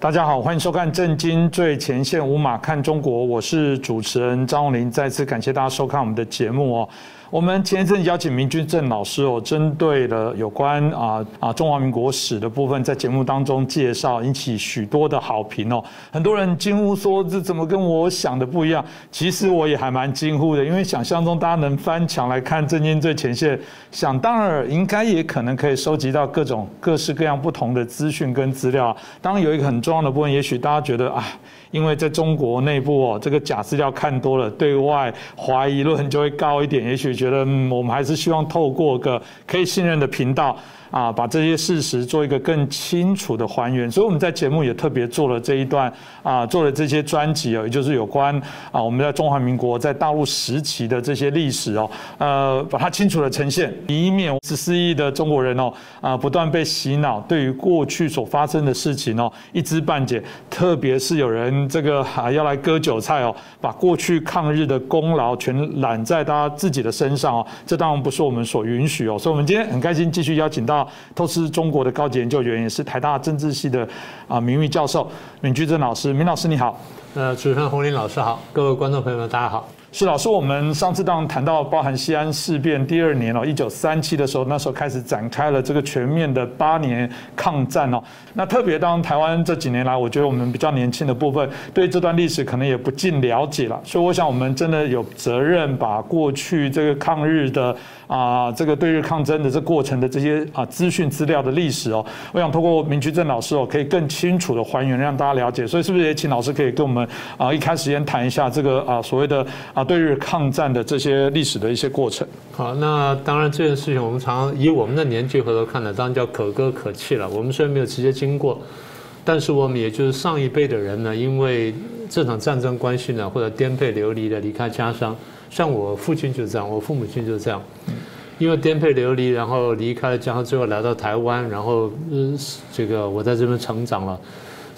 大家好，欢迎收看《震惊最前线》，无马看中国，我是主持人张红林。再次感谢大家收看我们的节目哦。我们前一阵邀请明君正老师哦，针对了有关啊啊中华民国史的部分，在节目当中介绍，引起许多的好评哦。很多人惊呼说：“这怎么跟我想的不一样？”其实我也还蛮惊呼的，因为想象中大家能翻墙来看《震惊最前线》，想当然应该也可能可以收集到各种各式各样不同的资讯跟资料。当然有一个很重要的部分，也许大家觉得啊。因为在中国内部哦，这个假资料看多了，对外怀疑论就会高一点。也许觉得，嗯，我们还是希望透过个可以信任的频道。啊，把这些事实做一个更清楚的还原，所以我们在节目也特别做了这一段啊，做了这些专辑哦，也就是有关啊，我们在中华民国在大陆时期的这些历史哦，呃，把它清楚的呈现，以免十四亿的中国人哦啊不断被洗脑，对于过去所发生的事情哦一知半解，特别是有人这个啊要来割韭菜哦，把过去抗日的功劳全揽在他自己的身上哦，这当然不是我们所允许哦，所以我们今天很开心继续邀请到。透视中国的高级研究员，也是台大政治系的啊名誉教授闵居正老师，闵老师你好。呃，主持人洪林老师好，各位观众朋友们大家好。是老师，我们上次当谈到包含西安事变第二年哦，一九三七的时候，那时候开始展开了这个全面的八年抗战哦。那特别当台湾这几年来，我觉得我们比较年轻的部分，对这段历史可能也不尽了解了，所以我想我们真的有责任把过去这个抗日的啊，这个对日抗争的这过程的这些啊资讯资料的历史哦，我想通过明居正老师哦，可以更清楚的还原，让大家了解。所以是不是也请老师可以跟我们啊，一开始先谈一下这个啊所谓的。对日抗战的这些历史的一些过程。好，那当然这件事情我们常以我们的年纪回头看呢，当然叫可歌可泣了。我们虽然没有直接经过，但是我们也就是上一辈的人呢，因为这场战争关系呢，或者颠沛流离的离开家乡。像我父亲就是这样，我父母亲就是这样，因为颠沛流离，然后离开了家乡，最后来到台湾，然后嗯，这个我在这边成长了。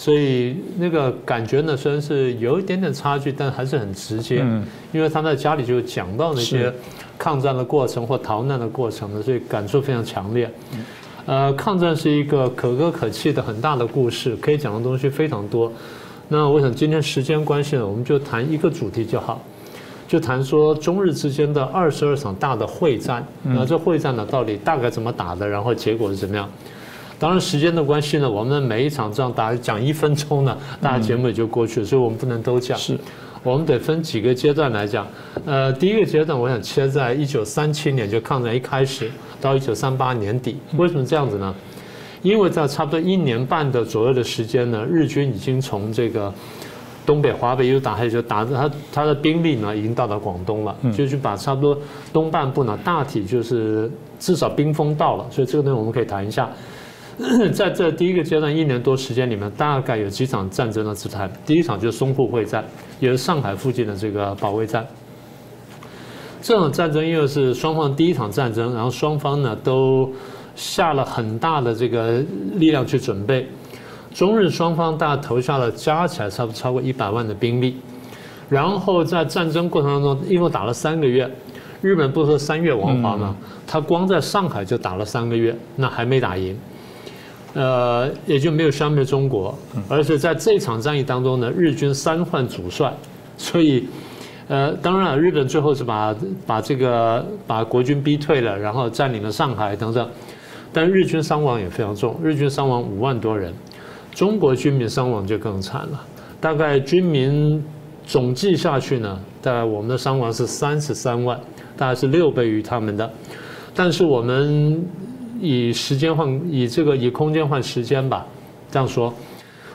所以那个感觉呢，虽然是有一点点差距，但还是很直接。嗯，因为他在家里就讲到那些抗战的过程或逃难的过程呢，所以感触非常强烈。呃，抗战是一个可歌可泣的很大的故事，可以讲的东西非常多。那我想今天时间关系呢，我们就谈一个主题就好，就谈说中日之间的二十二场大的会战。那这会战呢，到底大概怎么打的？然后结果是怎么样？当然，时间的关系呢，我们每一场这样打讲一分钟呢，大家节目也就过去了，所以我们不能都讲。是，我们得分几个阶段来讲。呃，第一个阶段，我想切在一九三七年就抗战一开始到一九三八年底。为什么这样子呢？因为在差不多一年半的左右的时间呢，日军已经从这个东北、华北一路打下去，就打他他的兵力呢已经到达广东了，就去把差不多东半部呢大体就是至少兵锋到了，所以这个东西我们可以谈一下。在这第一个阶段一年多时间里面，大概有几场战争的姿态。第一场就是淞沪会战，也是上海附近的这个保卫战。这场战争因为是双方第一场战争，然后双方呢都下了很大的这个力量去准备。中日双方大概投下了加起来差不多超过一百万的兵力。然后在战争过程当中，一共打了三个月。日本不是说三月亡华吗？他光在上海就打了三个月，那还没打赢。呃，也就没有消灭中国，而且在这场战役当中呢，日军三换主帅，所以，呃，当然了，日本最后是把把这个把国军逼退了，然后占领了上海等等，但日军伤亡也非常重，日军伤亡五万多人，中国军民伤亡就更惨了，大概军民总计下去呢，大概我们的伤亡是三十三万，大概是六倍于他们的，但是我们。以时间换以这个以空间换时间吧，这样说，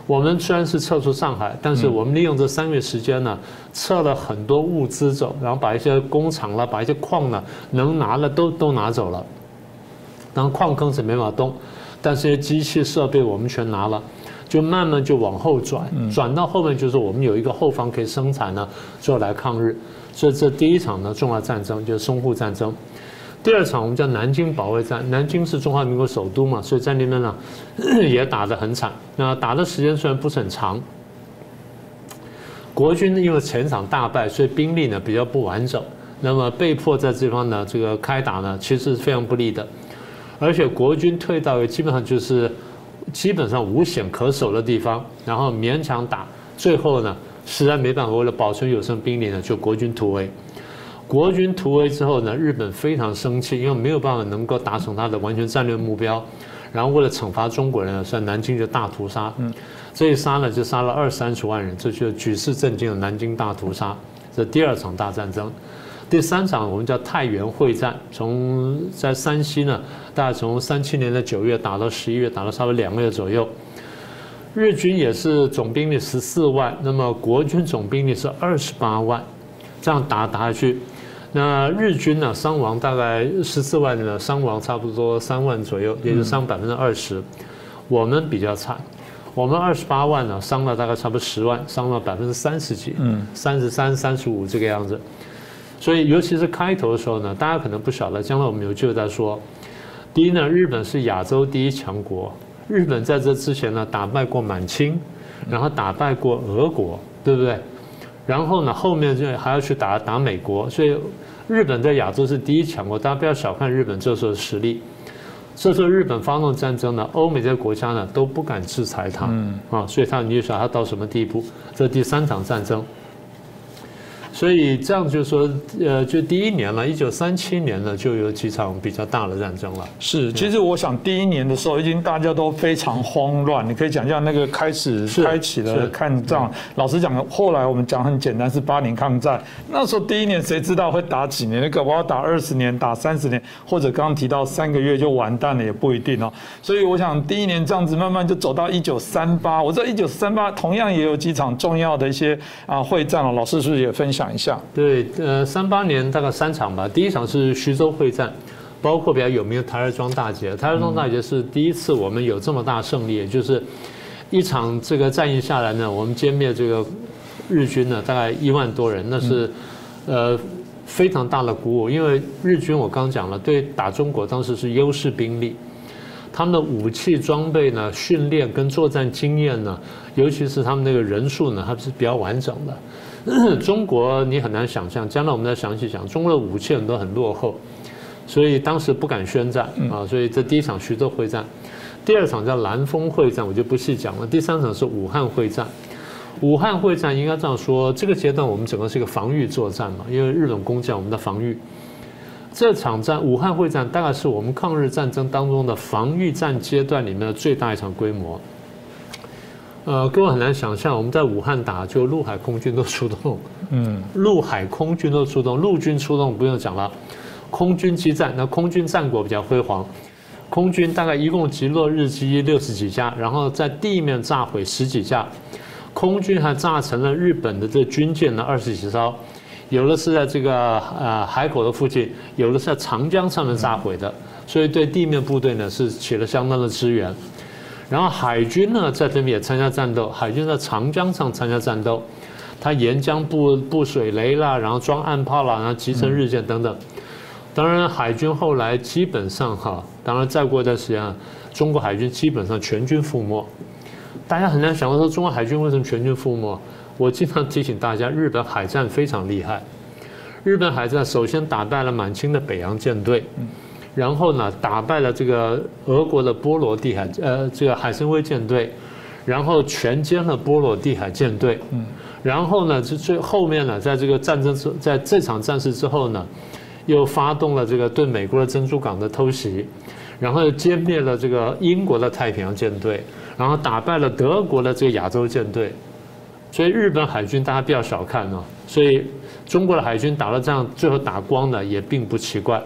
我们虽然是撤出上海，但是我们利用这三月时间呢，撤了很多物资走，然后把一些工厂了，把一些矿呢能拿的都都拿走了。然后矿坑是没法动，但是些机器设备我们全拿了，就慢慢就往后转，转到后面就是我们有一个后方可以生产呢，做来抗日。所以这第一场呢重要战争就是淞沪战争。第二场我们叫南京保卫战，南京是中华民国首都嘛，所以在那边呢 也打得很惨。那打的时间虽然不是很长，国军因为前场大败，所以兵力呢比较不完整，那么被迫在这方呢这个开打呢，其实是非常不利的。而且国军退到基本上就是基本上无险可守的地方，然后勉强打，最后呢实在没办法，为了保存有生兵力呢，就国军突围。国军突围之后呢，日本非常生气，因为没有办法能够达成他的完全战略目标。然后为了惩罚中国人，在南京就大屠杀。嗯，这一杀呢，就杀了二三十万人，这就举世震惊的南京大屠杀。这第二场大战争。第三场我们叫太原会战，从在山西呢，大概从三七年的九月打到十一月，打了差不多两个月左右。日军也是总兵力十四万，那么国军总兵力是二十八万，这样打打下去，那日军呢伤亡大概十四万的伤亡差不多三万左右，也就伤百分之二十。我们比较惨，我们二十八万呢伤了大概差不多十万，伤了百分之三十几，嗯，三十三、三十五这个样子。所以，尤其是开头的时候呢，大家可能不晓得，将来我们有机会再说。第一呢，日本是亚洲第一强国，日本在这之前呢打败过满清，然后打败过俄国，对不对？然后呢，后面就还要去打打美国，所以日本在亚洲是第一强国。大家不要小看日本这时候的实力。这时候日本发动战争呢，欧美这些国家呢都不敢制裁他，啊，所以他你就想他到什么地步？这第三场战争。所以这样就说，呃，就第一年了，一九三七年呢，就有几场比较大的战争了。是，其实我想第一年的时候，已经大家都非常慌乱。你可以讲一下那个开始开启了抗战。老实讲，后来我们讲很简单，是八年抗战。那时候第一年谁知道会打几年？那个我要打二十年，打三十年，或者刚刚提到三个月就完蛋了，也不一定哦。所以我想第一年这样子慢慢就走到一九三八。我知道一九三八同样也有几场重要的一些啊会战哦。老师是不是也分享？一下对，呃，三八年大概三场吧。第一场是徐州会战，包括比较有名的台儿庄大捷。台儿庄大捷是第一次我们有这么大胜利，就是一场这个战役下来呢，我们歼灭这个日军呢，大概一万多人，那是呃非常大的鼓舞。因为日军我刚讲了，对打中国当时是优势兵力，他们的武器装备呢、训练跟作战经验呢，尤其是他们那个人数呢，还是比较完整的。中国你很难想象，将来我们再详细讲，中国的武器很多很落后，所以当时不敢宣战啊。所以这第一场徐州会战，第二场叫南丰会战，我就不细讲了。第三场是武汉会战，武汉会战应该这样说，这个阶段我们整个是一个防御作战嘛，因为日本攻占我们的防御。这场战武汉会战大概是我们抗日战争当中的防御战阶段里面的最大一场规模。呃，各位很难想象，我们在武汉打，就陆海空军都出动，嗯，陆海空军都出动，陆军出动不用讲了，空军激战，那空军战果比较辉煌，空军大概一共击落日机六十几架，然后在地面炸毁十几架，空军还炸沉了日本的这军舰呢二十几艘，有的是在这个呃海口的附近，有的是在长江上面炸毁的，所以对地面部队呢是起了相当的支援。然后海军呢，在这边也参加战斗。海军在长江上参加战斗，他沿江布布水雷啦，然后装岸炮啦，然后集成日舰等等。当然，海军后来基本上哈，当然再过一段时间，中国海军基本上全军覆没。大家很难想到说，中国海军为什么全军覆没？我经常提醒大家，日本海战非常厉害。日本海战首先打败了满清的北洋舰队。然后呢，打败了这个俄国的波罗的海，呃，这个海参崴舰队，然后全歼了波罗的海舰队。嗯。然后呢，这最后面呢，在这个战争之，在这场战事之后呢，又发动了这个对美国的珍珠港的偷袭，然后又歼灭了这个英国的太平洋舰队，然后打败了德国的这个亚洲舰队。所以日本海军大家不要小看哦。所以中国的海军打了仗，最后打光了也并不奇怪。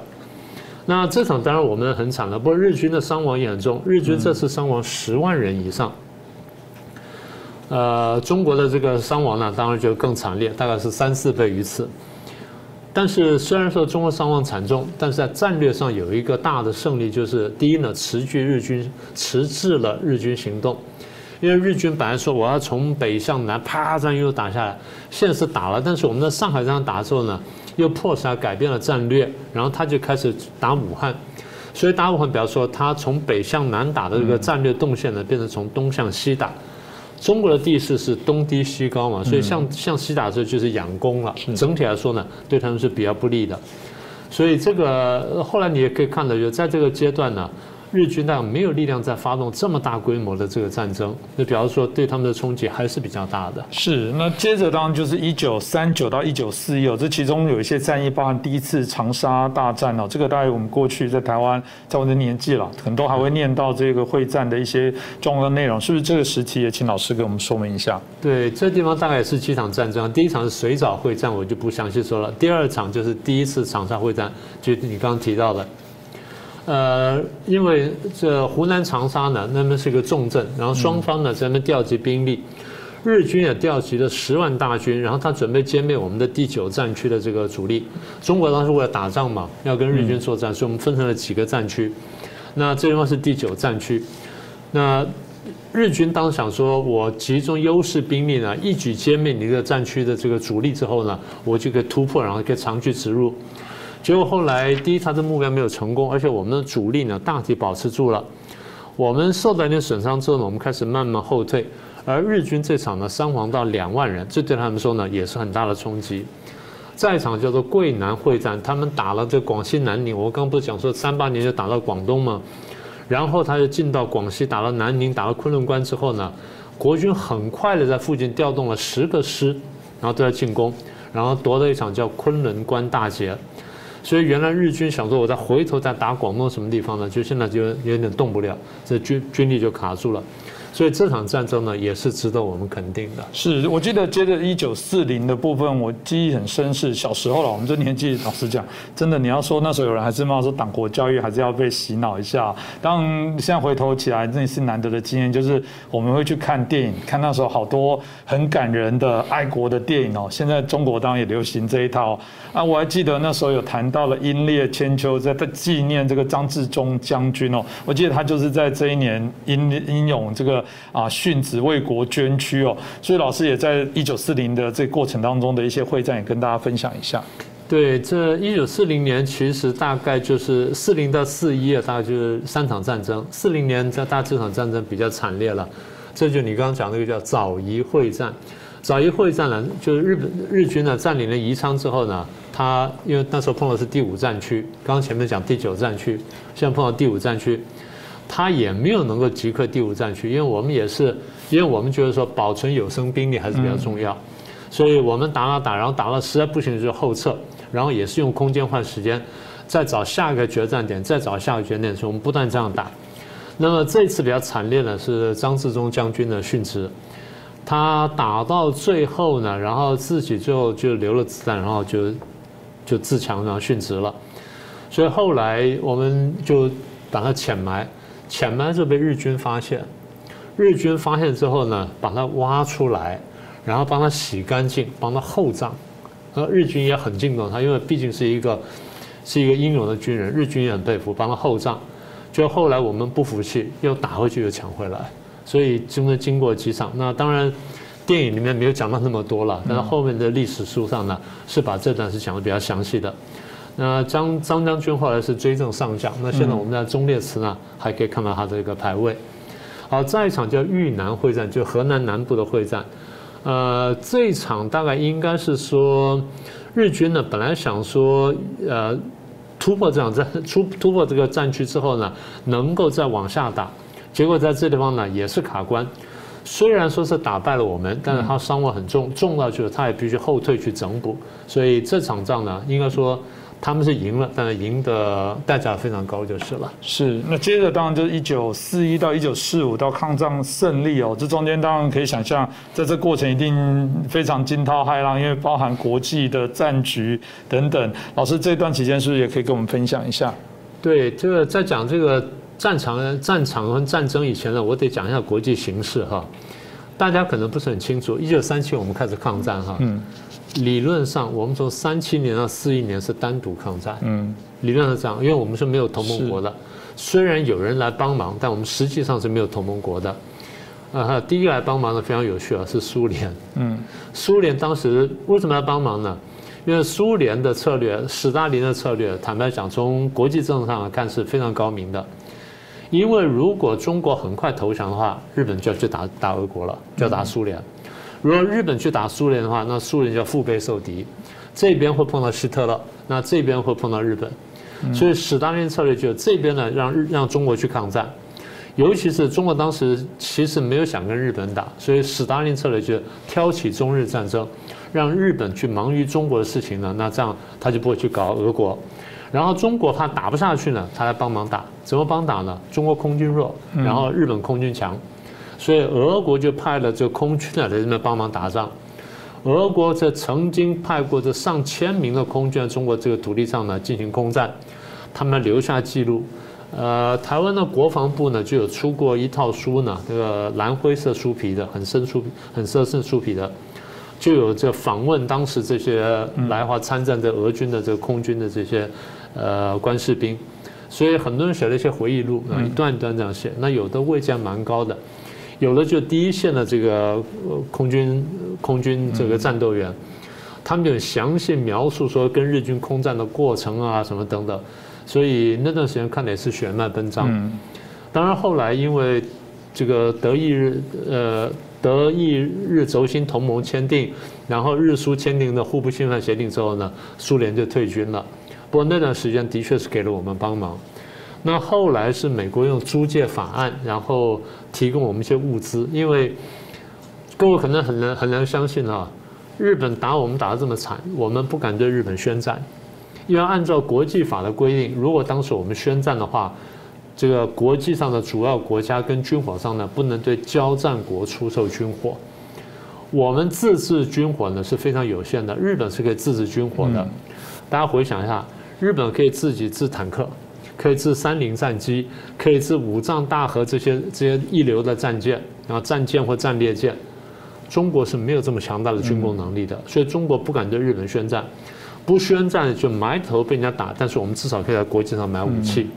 那这场当然我们很惨了，不过日军的伤亡也很重，日军这次伤亡十万人以上。呃，中国的这个伤亡呢，当然就更惨烈，大概是三四倍于此。但是虽然说中国伤亡惨重，但是在战略上有一个大的胜利，就是第一呢，持续日军迟滞了日军行动，因为日军本来说我要从北向南啪这样又打下来，现在是打了，但是我们在上海这样打的时候呢。又迫使他改变了战略，然后他就开始打武汉，所以打武汉，比方说他从北向南打的这个战略动线呢，变成从东向西打。中国的地势是东低西高嘛，所以向向西打的时候就是仰攻了。整体来说呢，对他们是比较不利的。所以这个后来你也可以看到，就在这个阶段呢，日军大概没有力量再发动这么大规模的这个战争，就比方说对他们的冲击还是比较大的。是，那接着当然就是一九三九到一九四一哦，这其中有一些战役，包含第一次长沙大战哦，这个大概我们过去在台湾，在我的年纪了，很多还会念到这个会战的一些重要的内容，是不是这个时期也请老师给我们说明一下？对，这地方大概是几场战争，第一场是水藻会战，我就不详细说了，第二场就是第一次长沙会战，就你刚刚提到的。呃，因为这湖南长沙呢，那边是一个重镇，然后双方呢在那边调集兵力，日军也调集了十万大军，然后他准备歼灭我们的第九战区的这个主力。中国当时为了打仗嘛，要跟日军作战，所以我们分成了几个战区。那这地方是第九战区，那日军当时想说，我集中优势兵力呢，一举歼灭你这个战区的这个主力之后呢，我就可以突破，然后可以长驱直入。结果后来，第一，他的目标没有成功，而且我们的主力呢大体保持住了。我们受到一点损伤之后呢，我们开始慢慢后退。而日军这场呢，伤亡到两万人，这对他们说呢也是很大的冲击。再一场叫做桂南会战，他们打了这广西南宁。我刚不是讲说三八年就打到广东吗？然后他就进到广西，打到南宁，打到昆仑关之后呢，国军很快的在附近调动了十个师，然后都在进攻，然后夺得一场叫昆仑关大捷。所以原来日军想说，我再回头再打广东什么地方呢？就现在就有点动不了，这军军力就卡住了。所以这场战争呢，也是值得我们肯定的。是我记得接着一九四零的部分，我记忆很深，是小时候了。我们这年纪，老实讲，真的你要说那时候有人还是冒说党国教育，还是要被洗脑一下。当现在回头起来，那是难得的经验，就是我们会去看电影，看那时候好多很感人的爱国的电影哦。现在中国当然也流行这一套啊。我还记得那时候有谈到了英烈千秋，在在纪念这个张治中将军哦。我记得他就是在这一年英英勇这个。啊，殉职为国捐躯哦，所以老师也在一九四零的这过程当中的一些会战，也跟大家分享一下。对，这一九四零年其实大概就是四零到四一啊，大概就是三场战争。四零年在大这场战争比较惨烈了，这就你刚刚讲那个叫枣宜会战。枣宜会战呢，就是日本日军呢占领了宜昌之后呢，他因为那时候碰到是第五战区，刚刚前面讲第九战区，现在碰到第五战区。他也没有能够即刻第五战区，因为我们也是，因为我们觉得说保存有生兵力还是比较重要，所以我们打打打，然后打到实在不行就后撤，然后也是用空间换时间，再找下一个决战点，再找下一个决战点，所以我们不断这样打。那么这次比较惨烈的是张自忠将军的殉职，他打到最后呢，然后自己最后就留了子弹，然后就就自强然后殉职了，所以后来我们就把他潜埋。潜埋就被日军发现，日军发现之后呢，把它挖出来，然后帮他洗干净，帮他厚葬。那，日军也很敬重他，因为毕竟是一个是一个英勇的军人，日军也很佩服，帮他厚葬。就后来我们不服气，又打回去又抢回来，所以经过经过几场。那当然，电影里面没有讲到那么多了，但是后面的历史书上呢，是把这段是讲的比较详细的。那张张将军后来是追赠上将，那现在我们在忠烈祠呢还可以看到他的一个牌位。好，再一场叫豫南会战，就河南南部的会战。呃，这一场大概应该是说日军呢本来想说呃突破这场战突突破这个战区之后呢，能够再往下打，结果在这地方呢也是卡关。虽然说是打败了我们，但是他伤亡很重，重到就是他也必须后退去整补，所以这场仗呢应该说。他们是赢了，但是赢的代价非常高，就是了。是，那接着当然就是一九四一到一九四五到抗战胜利哦，这中间当然可以想象，在这过程一定非常惊涛骇浪，因为包含国际的战局等等。老师这段期间是不是也可以跟我们分享一下？对，这个在讲这个战场、战场和战争以前呢，我得讲一下国际形势哈。大家可能不是很清楚，一九三七我们开始抗战哈。嗯。理论上，我们从三七年到四一年是单独抗战。嗯，理论上这样，因为我们是没有同盟国的。虽然有人来帮忙，但我们实际上是没有同盟国的。啊，第一个来帮忙的非常有趣啊，是苏联。嗯，苏联当时为什么要帮忙呢？因为苏联的策略，斯大林的策略，坦白讲，从国际政治上来看是非常高明的。因为如果中国很快投降的话，日本就要去打打俄国了，就要打苏联。如果日本去打苏联的话，那苏联就腹背受敌，这边会碰到希特勒，那这边会碰到日本，所以史大林策略就这边呢让日让中国去抗战，尤其是中国当时其实没有想跟日本打，所以史大林策略就挑起中日战争，让日本去忙于中国的事情呢，那这样他就不会去搞俄国。然后中国怕打不下去呢，他来帮忙打，怎么帮打呢？中国空军弱，然后日本空军强，所以俄国就派了这个空军啊在这边帮忙打仗。俄国这曾经派过这上千名的空军在中国这个土地上呢进行空战，他们留下记录。呃，台湾的国防部呢就有出过一套书呢，这个蓝灰色书皮的，很深书很深色书皮的。就有这访问当时这些来华参战的俄军的这个空军的这些呃官士兵，所以很多人写了一些回忆录啊，一段一段这样写。那有的位阶蛮高的，有的就第一线的这个空军空军这个战斗员，他们就详细描述说跟日军空战的过程啊什么等等。所以那段时间看的也是血脉奔张。当然后来因为这个德意日呃。德意日轴心同盟签订，然后日苏签订的互不侵犯协定之后呢，苏联就退军了。不过那段时间的确是给了我们帮忙。那后来是美国用租借法案，然后提供我们一些物资。因为各位可能很难很难相信啊，日本打我们打得这么惨，我们不敢对日本宣战，因为按照国际法的规定，如果当时我们宣战的话。这个国际上的主要国家跟军火商呢，不能对交战国出售军火。我们自制军火呢是非常有限的，日本是可以自制军火的。大家回想一下，日本可以自己制坦克，可以制三菱战机，可以制五藏大河这些这些一流的战舰，然后战舰或战列舰。中国是没有这么强大的军工能力的，所以中国不敢对日本宣战，不宣战就埋头被人家打。但是我们至少可以在国际上买武器。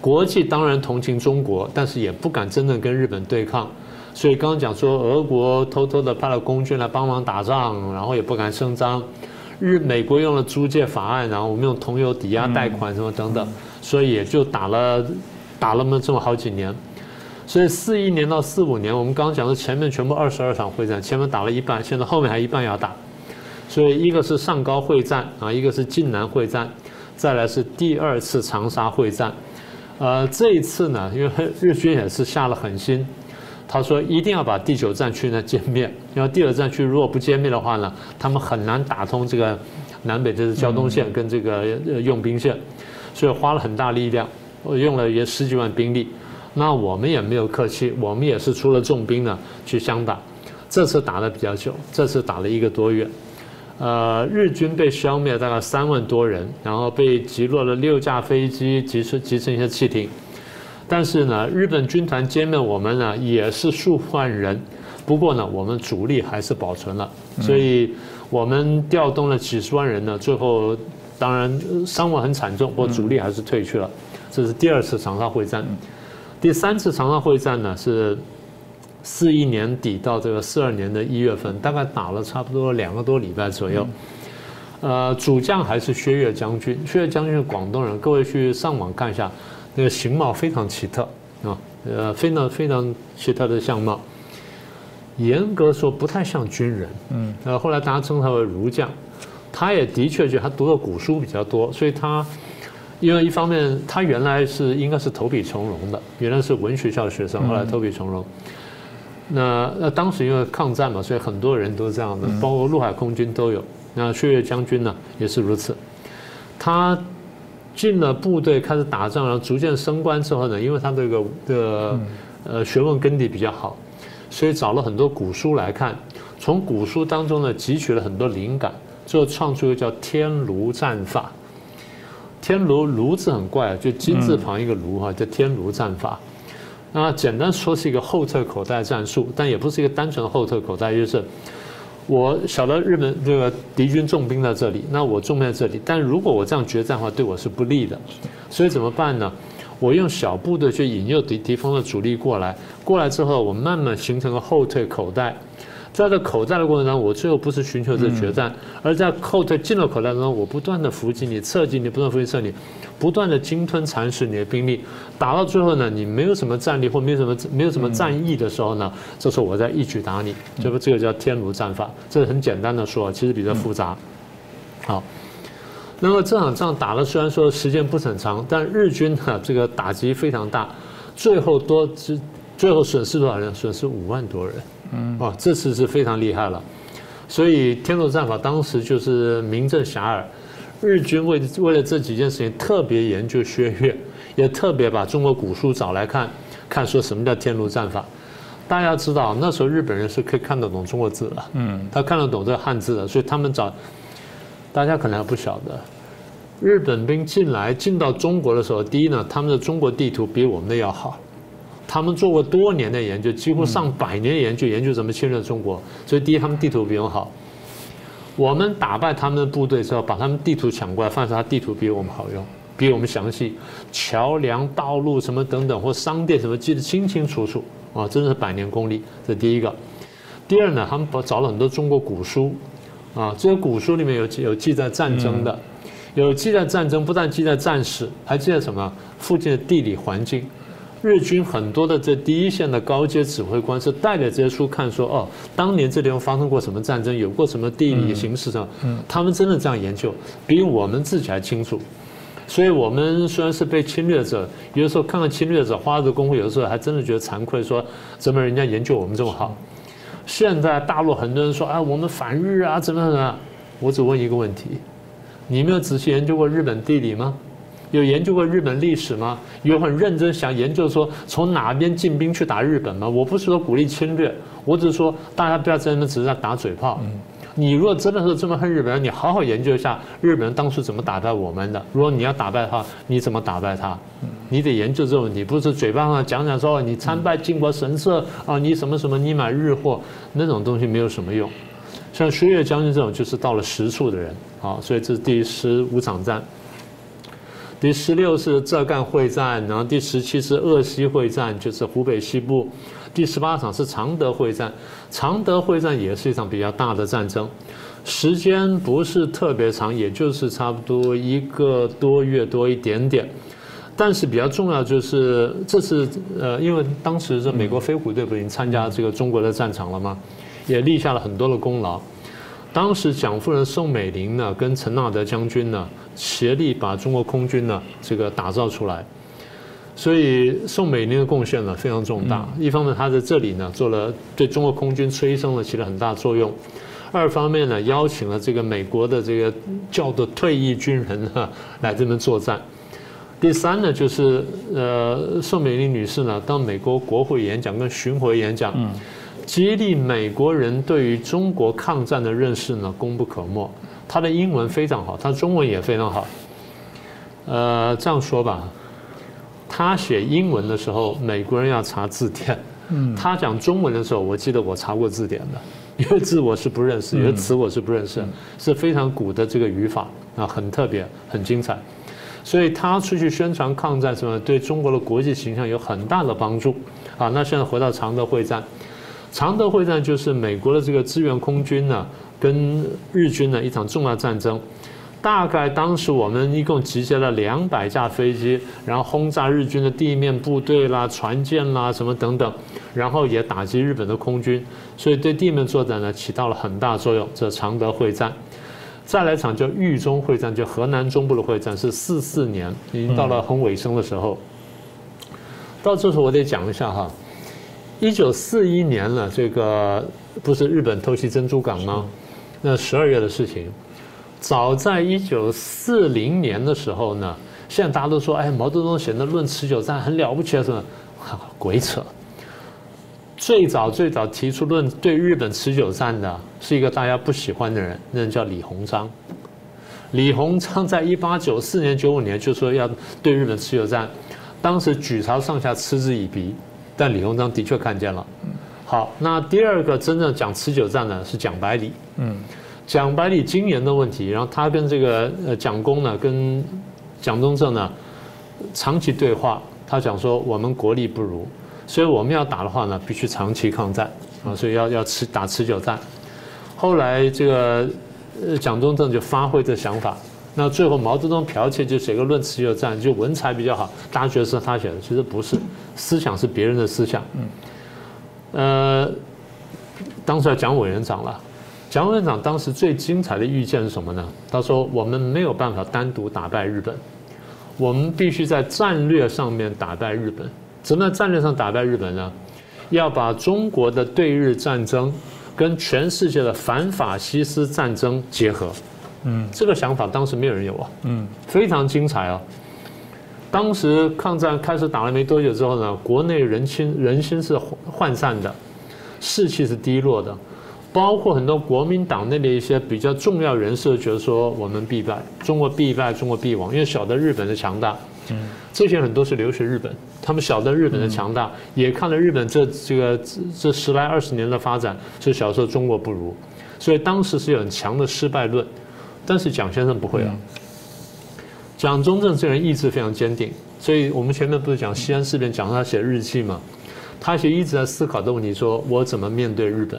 国际当然同情中国，但是也不敢真正跟日本对抗，所以刚刚讲说俄国偷偷的派了空军来帮忙打仗，然后也不敢声张。日美国用了租借法案，然后我们用同友抵押贷款什么等等，所以也就打了打了么这么好几年。所以四一年到四五年，我们刚刚讲的前面全部二十二场会战，前面打了一半，现在后面还一半要打。所以一个是上高会战啊，一个是晋南会战，再来是第二次长沙会战。呃，这一次呢，因为日军也是下了狠心，他说一定要把第九战区呢歼灭，因为第二战区如果不歼灭的话呢，他们很难打通这个南北的交通线跟这个用兵线，所以花了很大力量，我用了也十几万兵力，那我们也没有客气，我们也是出了重兵呢去相打，这次打的比较久，这次打了一个多月。呃，日军被消灭大概三万多人，然后被击落了六架飞机，击剩击成一些汽艇。但是呢，日本军团歼灭我们呢也是数万人，不过呢，我们主力还是保存了，所以我们调动了几十万人呢，最后当然伤亡很惨重，或主力还是退去了。这是第二次长沙会战，第三次长沙会战呢是。四一年底到这个四二年的一月份，大概打了差不多两个多礼拜左右。呃，主将还是薛岳将军，薛岳将军是广东人，各位去上网看一下，那个形貌非常奇特啊，呃，非常非常奇特的相貌。严格说不太像军人，嗯，呃，后来大家称他为儒将。他也的确就他读的古书比较多，所以他因为一方面他原来是应该是投笔从戎的，原来是文学校的学生，后来投笔从戎。那那当时因为抗战嘛，所以很多人都这样的，包括陆海空军都有。那薛岳将军呢也是如此。他进了部队开始打仗，然后逐渐升官之后呢，因为他这个的呃学问根底比较好，所以找了很多古书来看，从古书当中呢汲取了很多灵感，最后创出一个叫天炉战法。天炉炉字很怪，就金字旁一个炉哈，叫天炉战法。那简单说是一个后撤口袋战术，但也不是一个单纯的后撤口袋，就是我晓得日本这个敌军重兵在这里，那我重兵在这里，但如果我这样决战的话，对我是不利的，所以怎么办呢？我用小部队去引诱敌敌方的主力过来，过来之后，我慢慢形成个后退口袋。在这口袋的过程当中，我最后不是寻求这决战，而在后退进了口袋当中，我不断的伏击你，侧击你，不断伏击侧你，不断的鲸吞蚕食你的兵力，打到最后呢，你没有什么战力或没有什么没有什么战役的时候呢，这时候我再一举打你，这不这个叫天炉战法，这是很简单的说，其实比较复杂。好，那么这场仗打了，虽然说时间不是很长，但日军呢这个打击非常大，最后多只最后损失多少人？损失五万多人。嗯，哇，这次是非常厉害了。所以天路战法当时就是名震遐迩。日军为为了这几件事情特别研究薛岳，也特别把中国古书找来看，看说什么叫天路战法。大家知道那时候日本人是可以看得懂中国字的，嗯，他看得懂这个汉字的，所以他们找。大家可能还不晓得，日本兵进来进到中国的时候，第一呢，他们的中国地图比我们的要好，他们做过多年的研究，几乎上百年研究，研究怎么侵略中国，所以第一他们地图比我们好。我们打败他们的部队之后，把他们地图抢过来，发现他地图比我们好用，比我们详细，桥梁、道路什么等等，或商店什么记得清清楚楚啊，真的是百年功力。这第一个。第二呢，他们把找了很多中国古书。啊，这些古书里面有有记载战争的，有记载战争，不但记载战史，还记载什么？附近的地理环境。日军很多的这第一线的高阶指挥官是带着这些书看，说哦，当年这地方发生过什么战争，有过什么地理形势上，他们真的这样研究，比我们自己还清楚。所以我们虽然是被侵略者，有的时候看看侵略者花的功夫，有的时候还真的觉得惭愧，说怎么人家研究我们这么好。现在大陆很多人说啊，我们反日啊，怎么怎么？我只问一个问题：你没有仔细研究过日本地理吗？有研究过日本历史吗？有很认真想研究说从哪边进兵去打日本吗？我不是说鼓励侵略，我只是说大家不要真的只是在打嘴炮。你如果真的是这么恨日本人，你好好研究一下日本人当初怎么打败我们的。如果你要打败他，你怎么打败他？你得研究这个问题，不是嘴巴上讲讲说你参拜靖国神社啊，你什么什么，你买日货，那种东西没有什么用。像薛岳将军这种，就是到了实处的人啊。所以这是第十五场战，第十六是浙赣会战，然后第十七是鄂西会战，就是湖北西部。第十八场是常德会战，常德会战也是一场比较大的战争，时间不是特别长，也就是差不多一个多月多一点点。但是比较重要就是这次呃，因为当时这美国飞虎队不已经参加这个中国的战场了吗？也立下了很多的功劳。当时蒋夫人宋美龄呢，跟陈纳德将军呢，协力把中国空军呢这个打造出来。所以宋美龄的贡献呢非常重大。一方面她在这里呢做了对中国空军催生了起了很大作用；二方面呢邀请了这个美国的这个叫做退役军人呢来这边作战。第三呢，就是呃，宋美龄女士呢到美国国会演讲跟巡回演讲，激励美国人对于中国抗战的认识呢功不可没。他的英文非常好，他中文也非常好。呃，这样说吧，他写英文的时候，美国人要查字典；他讲中文的时候，我记得我查过字典的，因为字我是不认识，有的词我是不认识，是非常古的这个语法啊，很特别，很精彩。所以他出去宣传抗战什么，对中国的国际形象有很大的帮助。啊，那现在回到常德会战，常德会战就是美国的这个支援空军呢，跟日军呢一场重要战争。大概当时我们一共集结了两百架飞机，然后轰炸日军的地面部队啦、船舰啦什么等等，然后也打击日本的空军，所以对地面作战呢起到了很大作用。这常德会战。再来一场叫豫中会战，就河南中部的会战，是四四年，已经到了很尾声的时候。到这时候我得讲一下哈，一九四一年了，这个不是日本偷袭珍珠港吗？那十二月的事情，早在一九四零年的时候呢，现在大家都说，哎，毛泽东写的《论持久战》很了不起啊，什么？鬼扯！最早最早提出论对日本持久战的是一个大家不喜欢的人，那人叫李鸿章。李鸿章在一八九四年、九五年就说要对日本持久战，当时举朝上下嗤之以鼻，但李鸿章的确看见了。好，那第二个真正讲持久战的是蒋百里。嗯，蒋百里经验的问题，然后他跟这个呃蒋公呢，跟蒋中正呢长期对话，他讲说我们国力不如。所以我们要打的话呢，必须长期抗战啊，所以要要持打持久战。后来这个蒋中正就发挥这想法，那最后毛泽东剽窃就写个论持久战，就文采比较好，大家觉得是他写的，其实不是，思想是别人的思想。嗯。呃，当时要讲委员长了，蒋委员长当时最精彩的预见是什么呢？他说：“我们没有办法单独打败日本，我们必须在战略上面打败日本。怎么在战略上打败日本呢？要把中国的对日战争跟全世界的反法西斯战争结合。嗯，这个想法当时没有人有啊。嗯，非常精彩啊。当时抗战开始打了没多久之后呢，国内人心人心是涣散的，士气是低落的。”包括很多国民党内的一些比较重要人士，觉得说我们必败，中国必败，中国必亡，因为晓得日本的强大。嗯，这些很多是留学日本，他们晓得日本的强大，也看了日本这这个这十来二十年的发展，就晓得中国不如，所以当时是有很强的失败论。但是蒋先生不会啊，蒋中正这人意志非常坚定，所以我们前面不是讲西安事变，讲他写日记嘛，他其实一直在思考的问题，说我怎么面对日本。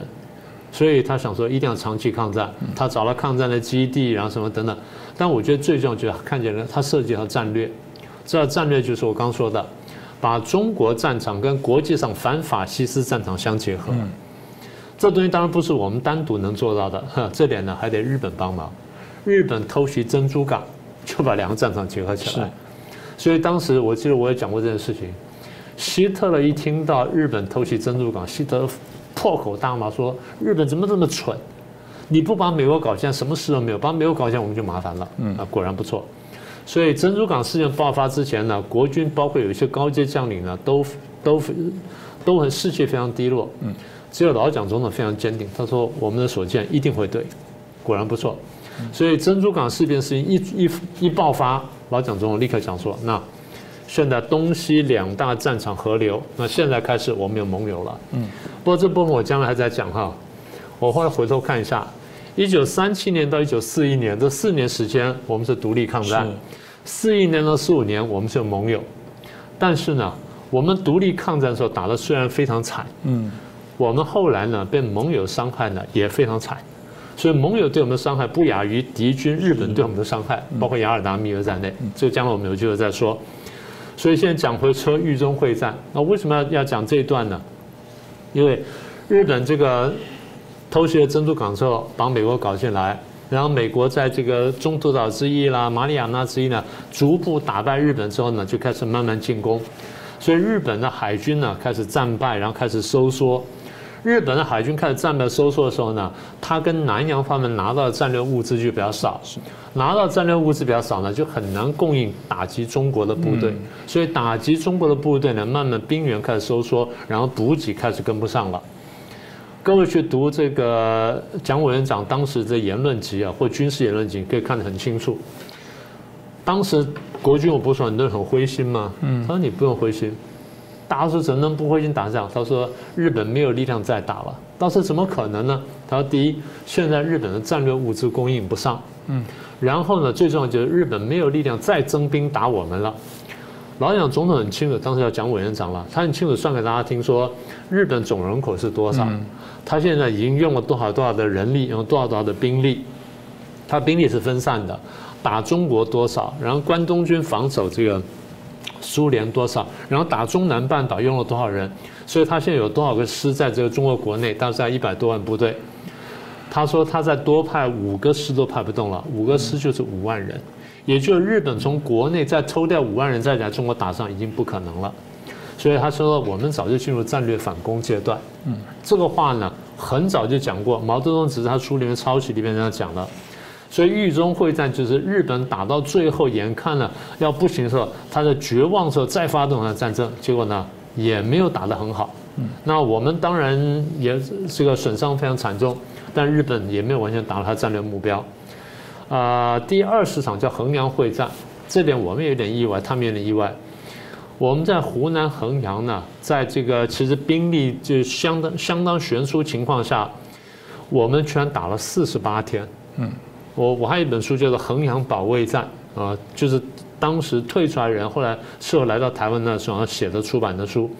所以他想说一定要长期抗战，他找了抗战的基地，然后什么等等。但我觉得最重要就是看见了他设计了战略，这战略就是我刚说的，把中国战场跟国际上反法西斯战场相结合。这东西当然不是我们单独能做到的，这点呢还得日本帮忙。日本偷袭珍珠港，就把两个战场结合起来。所以当时我记得我也讲过这件事情，希特勒一听到日本偷袭珍珠港，希特勒。破口大骂说：“日本怎么这么蠢？你不把美国搞现什么事都没有；把美国搞现我们就麻烦了。”嗯啊，果然不错。所以珍珠港事件爆发之前呢，国军包括有一些高阶将领呢，都都都很士气非常低落。嗯，只有老蒋总统非常坚定，他说：“我们的所见一定会对。”果然不错。所以珍珠港事变事情一一一爆发，老蒋总统立刻讲说：“那。”现在东西两大战场合流，那现在开始我们有盟友了。嗯，不过这部分我将来还在讲哈。我后来回头看一下，一九三七年到一九四一年这四年时间，我们是独立抗战；四一年到四五年，我们是有盟友。但是呢，我们独立抗战的时候打的虽然非常惨，嗯，我们后来呢被盟友伤害呢也非常惨，所以盟友对我们的伤害不亚于敌军日本对我们的伤害，包括雅尔达密约在内。这个将来我们有机会再说。所以现在讲回车豫中会战，那为什么要要讲这一段呢？因为日本这个偷袭了珍珠港之后，把美国搞进来，然后美国在这个中途岛之役啦、马里亚纳之役呢，逐步打败日本之后呢，就开始慢慢进攻，所以日本的海军呢开始战败，然后开始收缩。日本的海军开始战略收缩的时候呢，他跟南洋方面拿到的战略物资就比较少，拿到战略物资比较少呢，就很难供应打击中国的部队，所以打击中国的部队呢，慢慢兵源开始收缩，然后补给开始跟不上了。各位去读这个蒋委员长当时的言论集啊，或军事言论集，可以看得很清楚。当时国军我不是说很多人很灰心吗？他说你不用灰心。打时怎能不灰心打仗？他说日本没有力量再打了。当时怎么可能呢？他说第一，现在日本的战略物资供应不上，嗯，然后呢，最重要就是日本没有力量再增兵打我们了。老蒋总统很清楚，当时要讲委员长了，他很清楚算给大家听，说日本总人口是多少，他现在已经用了多少多少的人力，用多少多少的兵力，他兵力是分散的，打中国多少，然后关东军防守这个。苏联多少？然后打中南半岛用了多少人？所以他现在有多少个师在这个中国国内？大概一百多万部队。他说他再多派五个师都派不动了，五个师就是五万人，也就是日本从国内再抽调五万人再来中国打仗已经不可能了。所以他说我们早就进入战略反攻阶段。嗯，这个话呢很早就讲过，毛泽东只是他书里面抄袭里面这样讲的。所以豫中会战就是日本打到最后，眼看了要不行的时候，他在绝望的时候再发动了战争，结果呢也没有打得很好。那我们当然也这个损伤非常惨重，但日本也没有完全达到他战略目标。啊，第二十场叫衡阳会战，这点我们有点意外，他们有点意外。我们在湖南衡阳呢，在这个其实兵力就相当相当悬殊情况下，我们居然打了四十八天。嗯。我我还有一本书叫做《衡阳保卫战》啊，就是当时退出来人，后来事后来到台湾那时候写的出版的书。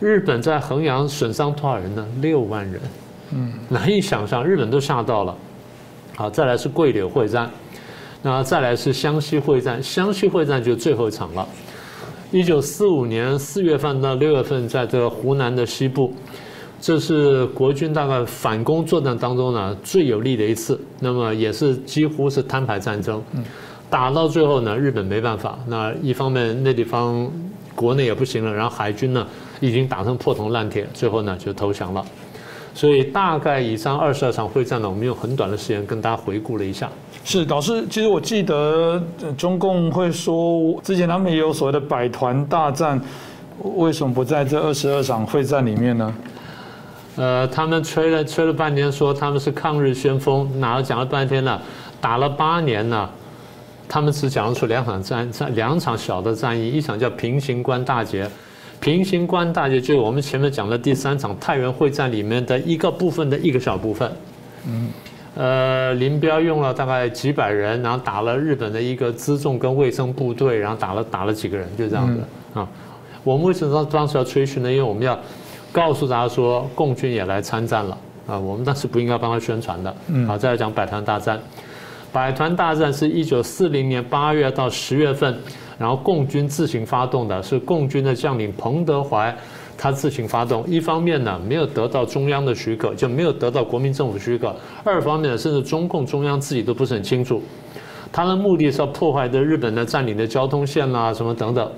日本在衡阳损伤多少人呢？六万人，嗯，难以想象，日本都吓到了。好，再来是桂柳会战，那再来是湘西会战，湘西会战就最后一场了。一九四五年四月份到六月份，在这个湖南的西部。这是国军大概反攻作战当中呢最有利的一次，那么也是几乎是摊牌战争。打到最后呢，日本没办法，那一方面那地方国内也不行了，然后海军呢已经打成破铜烂铁，最后呢就投降了。所以大概以上二十二场会战呢，我们用很短的时间跟大家回顾了一下。是老师，其实我记得中共会说，之前他们也有所谓的百团大战，为什么不在这二十二场会战里面呢？呃，他们吹了吹了半天，说他们是抗日先锋，哪讲了半天了，打了八年呢，他们只讲出两场战战两场小的战役，一场叫平型关大捷，平型关大捷就是我们前面讲的第三场太原会战里面的一个部分的一个小部分。嗯，呃，林彪用了大概几百人，然后打了日本的一个辎重跟卫生部队，然后打了打了几个人，就这样子啊。我们为什么当时要吹嘘呢？因为我们要。告诉大家说，共军也来参战了啊！我们当时不应该帮他宣传的。好，再来讲百团大战。百团大战是一九四零年八月到十月份，然后共军自行发动的，是共军的将领彭德怀他自行发动。一方面呢，没有得到中央的许可，就没有得到国民政府许可；二方面呢，甚至中共中央自己都不是很清楚。他的目的是要破坏的日本的占领的交通线啦，什么等等。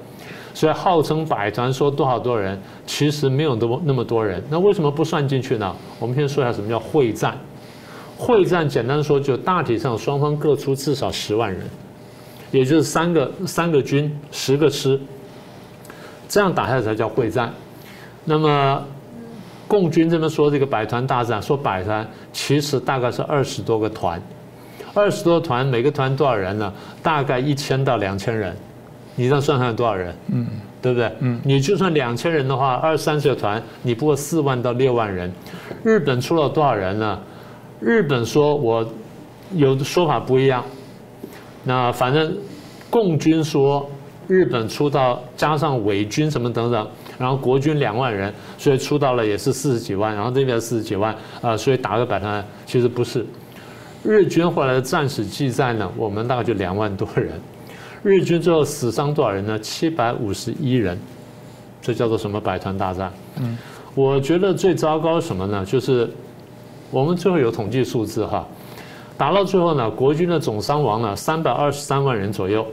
所以号称百团说多少多人，其实没有那么那么多人。那为什么不算进去呢？我们先说一下什么叫会战。会战简单说，就大体上双方各出至少十万人，也就是三个三个军十个师，这样打下来才叫会战。那么共军这边说这个百团大战，说百团其实大概是二十多个团，二十多团，每个团多少人呢？大概一千到两千人。你这样算算有多少人？嗯，对不对？嗯，你就算两千人的话，二三十个团，你不过四万到六万人。日本出了多少人呢？日本说我有的说法不一样。那反正共军说日本出到加上伪军什么等等，然后国军两万人，所以出到了也是四十几万，然后这边四十几万啊，所以打个百团其实不是。日军后来的战史记载呢，我们大概就两万多人。日军最后死伤多少人呢？七百五十一人，这叫做什么百团大战？嗯，我觉得最糟糕什么呢？就是我们最后有统计数字哈，打到最后呢，国军的总伤亡呢三百二十三万人左右，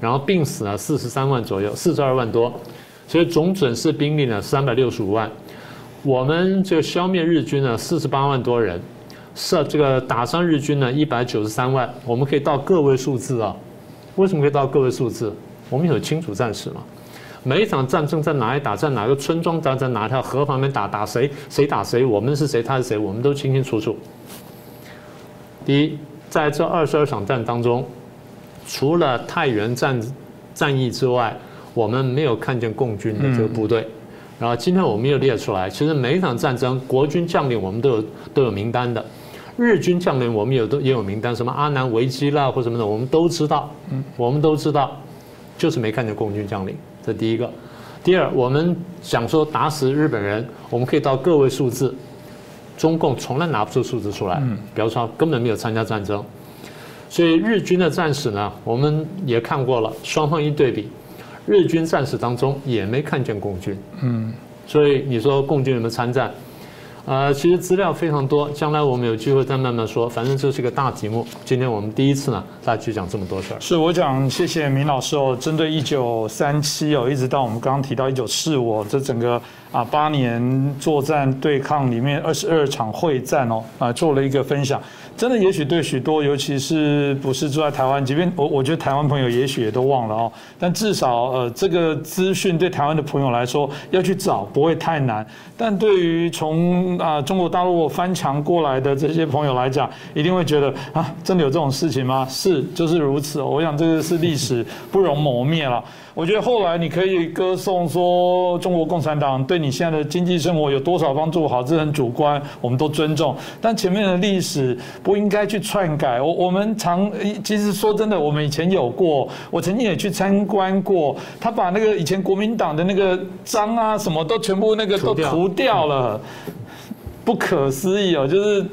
然后病死呢四十三万左右，四十二万多，所以总损失兵力呢三百六十五万。我们这个消灭日军呢四十八万多人，是这个打伤日军呢一百九十三万，我们可以到个位数字啊。为什么可以到个位数字？我们有清楚战史嘛？每一场战争在哪里打，在哪个村庄打，在哪条河旁边打，打谁，谁打谁，我们是谁，他是谁，我们都清清楚楚。第一，在这二十二场战当中，除了太原战战役之外，我们没有看见共军的这个部队。然后今天我们又列出来，其实每一场战争，国军将领我们都有都有名单的。日军将领，我们有都也有名单，什么阿南维基啦或什么的，我们都知道。嗯，我们都知道，就是没看见共军将领。这第一个。第二，我们想说打死日本人，我们可以到个位数字，中共从来拿不出数字出来。嗯，比如说根本没有参加战争。所以日军的战史呢，我们也看过了，双方一对比，日军战史当中也没看见共军。嗯，所以你说共军有没有参战？呃，其实资料非常多，将来我们有机会再慢慢说。反正这是个大题目，今天我们第一次呢，大家就讲这么多事儿。是我讲，谢谢明老师哦。针对一九三七哦，一直到我们刚刚提到一九四五这整个啊八年作战对抗里面二十二场会战哦啊，做了一个分享。真的，也许对许多，尤其是不是住在台湾，即便我我觉得台湾朋友也许也都忘了哦。但至少呃，这个资讯对台湾的朋友来说，要去找不会太难。但对于从啊中国大陆翻墙过来的这些朋友来讲，一定会觉得啊，真的有这种事情吗？是，就是如此。我想这个是历史不容磨灭了。我觉得后来你可以歌颂说中国共产党对你现在的经济生活有多少帮助，好，这很主观，我们都尊重。但前面的历史不应该去篡改。我我们常其实说真的，我们以前有过，我曾经也去参观过，他把那个以前国民党的那个章啊什么都全部那个都涂掉了，不可思议哦，就是。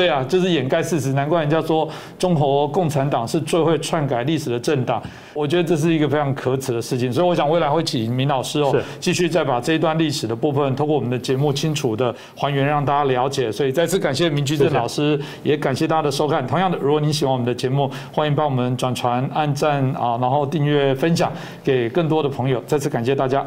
对啊，就是掩盖事实，难怪人家说中国共产党是最会篡改历史的政党。我觉得这是一个非常可耻的事情，所以我想未来会请明老师哦，继续再把这一段历史的部分，通过我们的节目清楚的还原，让大家了解。所以再次感谢明居正老师，也感谢大家的收看。同样的，如果你喜欢我们的节目，欢迎帮我们转传、按赞啊，然后订阅、分享给更多的朋友。再次感谢大家。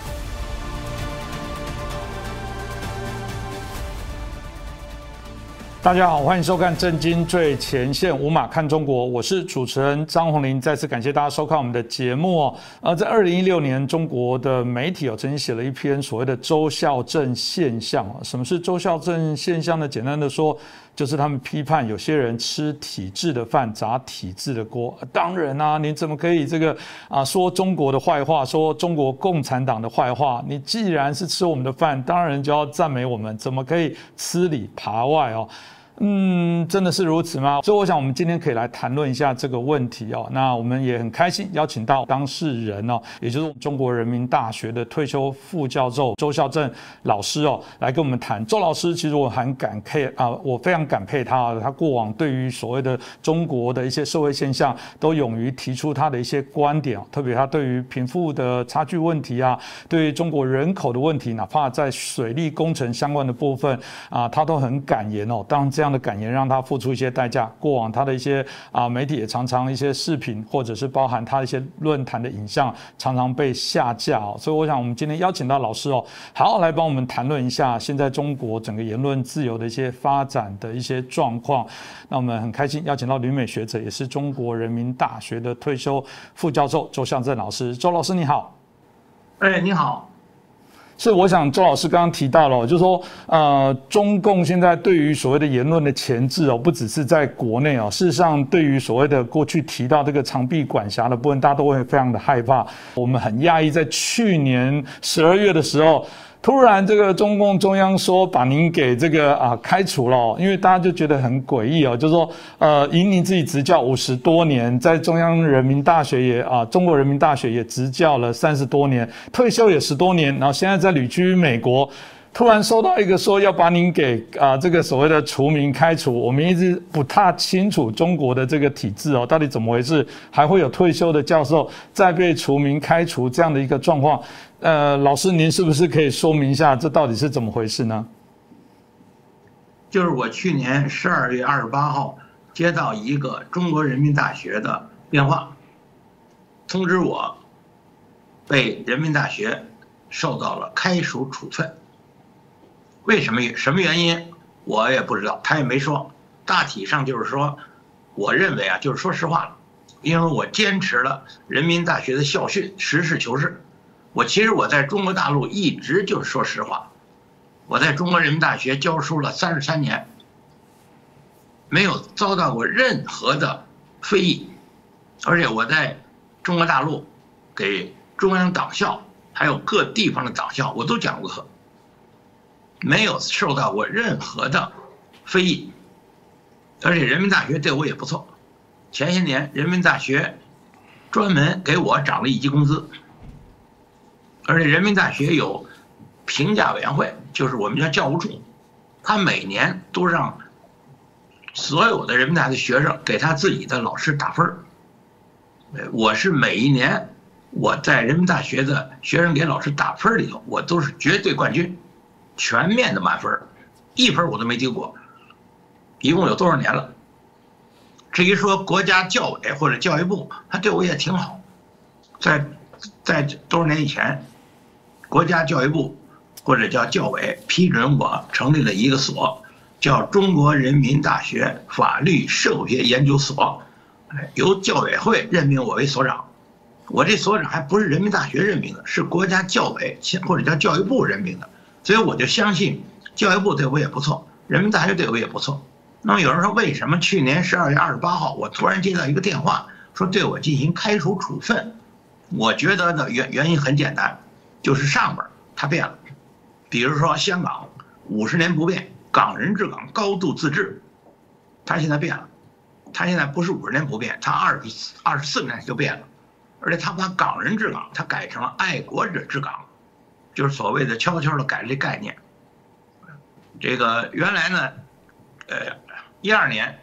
大家好，欢迎收看《震惊最前线》，无马看中国，我是主持人张宏林。再次感谢大家收看我们的节目哦。呃，在二零一六年，中国的媒体哦曾经写了一篇所谓的“周孝正现象”。什么是周孝正现象呢？简单的说，就是他们批判有些人吃体制的饭，砸体制的锅。当然啊，你怎么可以这个啊说中国的坏话，说中国共产党的坏话？你既然是吃我们的饭，当然就要赞美我们，怎么可以吃里扒外哦？嗯，真的是如此吗？所以我想，我们今天可以来谈论一下这个问题哦。那我们也很开心邀请到当事人哦，也就是中国人民大学的退休副教授周孝正老师哦，来跟我们谈。周老师其实我很感佩啊，我非常感佩他，他过往对于所谓的中国的一些社会现象，都勇于提出他的一些观点特别他对于贫富的差距问题啊，对于中国人口的问题，哪怕在水利工程相关的部分啊，他都很敢言哦。当然这样。的感言让他付出一些代价。过往他的一些啊媒体也常常一些视频或者是包含他一些论坛的影像常常被下架哦。所以我想我们今天邀请到老师哦，好来帮我们谈论一下现在中国整个言论自由的一些发展的一些状况。那我们很开心邀请到旅美学者，也是中国人民大学的退休副教授周向正老师。周老师你好。哎，你好。是，我想周老师刚刚提到了，就是说，呃，中共现在对于所谓的言论的前置哦，不只是在国内哦，事实上，对于所谓的过去提到这个长臂管辖的部分，大家都会非常的害怕。我们很讶异，在去年十二月的时候。突然，这个中共中央说把您给这个啊开除了，因为大家就觉得很诡异哦，就是说，呃，以你自己执教五十多年，在中央人民大学也啊，中国人民大学也执教了三十多年，退休也十多年，然后现在在旅居美国。突然收到一个说要把您给啊这个所谓的除名开除，我们一直不太清楚中国的这个体制哦，到底怎么回事？还会有退休的教授再被除名开除这样的一个状况？呃，老师您是不是可以说明一下这到底是怎么回事呢？就是我去年十二月二十八号接到一个中国人民大学的电话，通知我被人民大学受到了开除处分。为什么？什么原因？我也不知道，他也没说。大体上就是说，我认为啊，就是说实话了，因为我坚持了人民大学的校训，实事求是。我其实我在中国大陆一直就是说实话。我在中国人民大学教书了三十三年，没有遭到过任何的非议，而且我在中国大陆给中央党校还有各地方的党校我都讲过课。没有受到过任何的非议，而且人民大学对我也不错。前些年人民大学专门给我涨了一级工资，而且人民大学有评价委员会，就是我们叫教务处，他每年都让所有的人民大学学生给他自己的老师打分儿。我是每一年我在人民大学的学生给老师打分里头，我都是绝对冠军。全面的满分一分我都没丢过，一共有多少年了？至于说国家教委或者教育部，他对我也挺好，在在多少年以前，国家教育部或者叫教委批准我成立了一个所，叫中国人民大学法律社会学研究所，由教委会任命我为所长，我这所长还不是人民大学任命的，是国家教委或者叫教育部任命的。所以我就相信，教育部对我也不错，人民大学对我也不错。那么有人说，为什么去年十二月二十八号我突然接到一个电话，说对我进行开除处分？我觉得的原原因很简单，就是上边他变了，比如说香港五十年不变，港人治港，高度自治，他现在变了，他现在不是五十年不变，他二十二十四年就变了，而且他把港人治港，他改成了爱国者治港，就是所谓的悄悄的改这概念。这个原来呢，呃，一二年，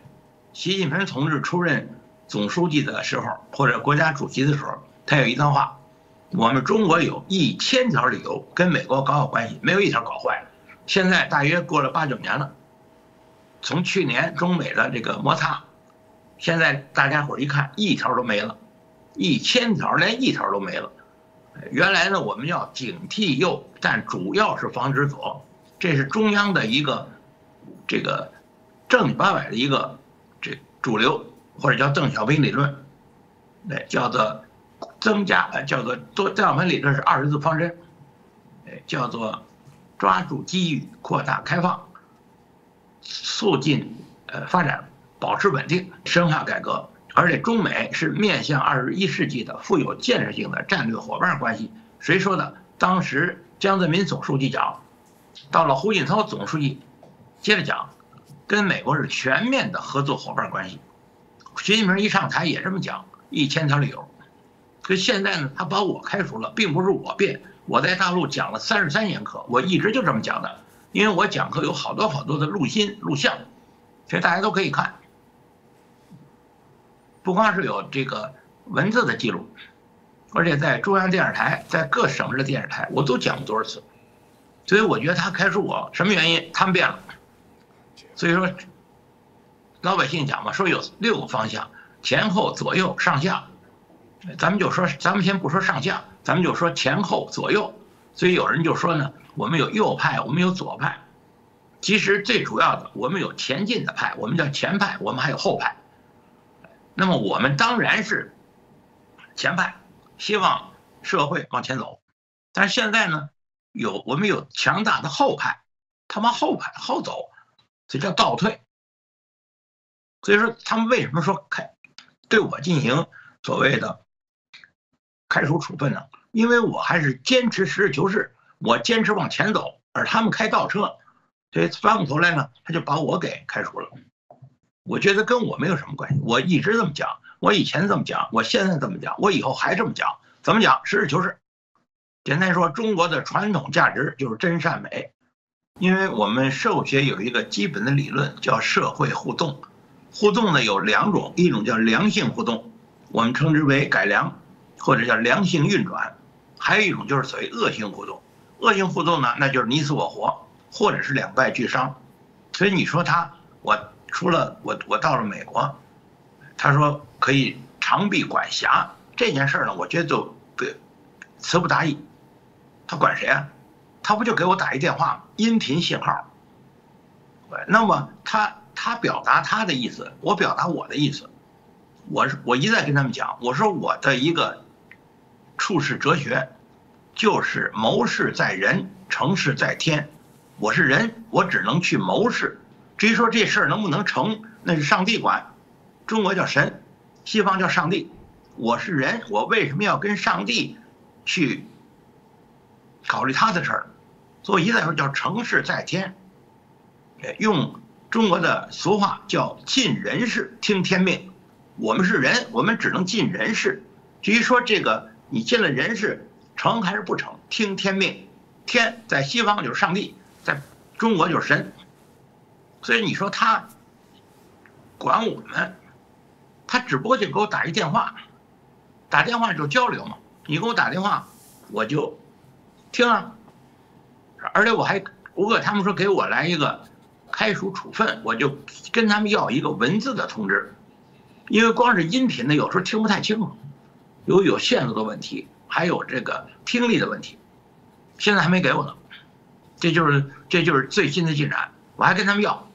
习近平同志出任总书记的时候，或者国家主席的时候，他有一段话：我们中国有一千条理由跟美国搞好关系，没有一条搞坏。现在大约过了八九年了，从去年中美的这个摩擦，现在大家伙一看，一条都没了，一千条连一条都没了。原来呢，我们要警惕右，但主要是防止左。这是中央的一个这个正经八百的一个这主流，或者叫邓小平理论，对，叫做增加呃，叫做多邓小平理论是二十字方针，哎，叫做抓住机遇，扩大开放，促进呃发展，保持稳定，深化改革，而且中美是面向二十一世纪的富有建设性的战略伙伴关系。谁说的？当时江泽民总书记讲。到了胡锦涛总书记，接着讲，跟美国是全面的合作伙伴关系。习近平一上台也这么讲，一千条理由。可现在呢，他把我开除了，并不是我变。我在大陆讲了三十三年课，我一直就这么讲的，因为我讲课有好多好多的录音录像，其实大家都可以看。不光是有这个文字的记录，而且在中央电视台，在各省市的电视台，我都讲过多少次。所以我觉得他开除我什么原因？他们变了。所以说，老百姓讲嘛，说有六个方向，前后左右上下。咱们就说，咱们先不说上下，咱们就说前后左右。所以有人就说呢，我们有右派，我们有左派。其实最主要的，我们有前进的派，我们叫前派，我们还有后派。那么我们当然是前派，希望社会往前走。但是现在呢？有我们有强大的后派，他往后派后走，这叫倒退。所以说他们为什么说开对我进行所谓的开除处分呢？因为我还是坚持实事求是，我坚持往前走，而他们开倒车，所以翻过头来呢，他就把我给开除了。我觉得跟我没有什么关系，我一直这么讲，我以前这么讲，我现在这么讲，我以后还这么讲，怎么讲？实事求是。简单说，中国的传统价值就是真善美，因为我们社会学有一个基本的理论叫社会互动，互动呢有两种，一种叫良性互动，我们称之为改良，或者叫良性运转，还有一种就是所谓恶性互动，恶性互动呢那就是你死我活，或者是两败俱伤。所以你说他，我除了我我到了美国，他说可以长臂管辖这件事儿呢，我觉得就不词不达意。他管谁啊？他不就给我打一电话，音频信号。那么他他表达他的意思，我表达我的意思。我是我一再跟他们讲，我说我的一个处世哲学，就是谋事在人，成事在天。我是人，我只能去谋事。至于说这事儿能不能成，那是上帝管。中国叫神，西方叫上帝。我是人，我为什么要跟上帝去？考虑他的事儿，所以一再说叫成事在天。用中国的俗话叫尽人事听天命。我们是人，我们只能尽人事。至于说这个你进了人事成还是不成，听天命。天在西方就是上帝，在中国就是神。所以你说他管我们，他只不过就给我打一电话，打电话就交流嘛。你给我打电话，我就。听啊，而且我还如果他们说给我来一个开除处分，我就跟他们要一个文字的通知，因为光是音频的有时候听不太清楚，有有线路的问题，还有这个听力的问题，现在还没给我呢，这就是这就是最新的进展，我还跟他们要，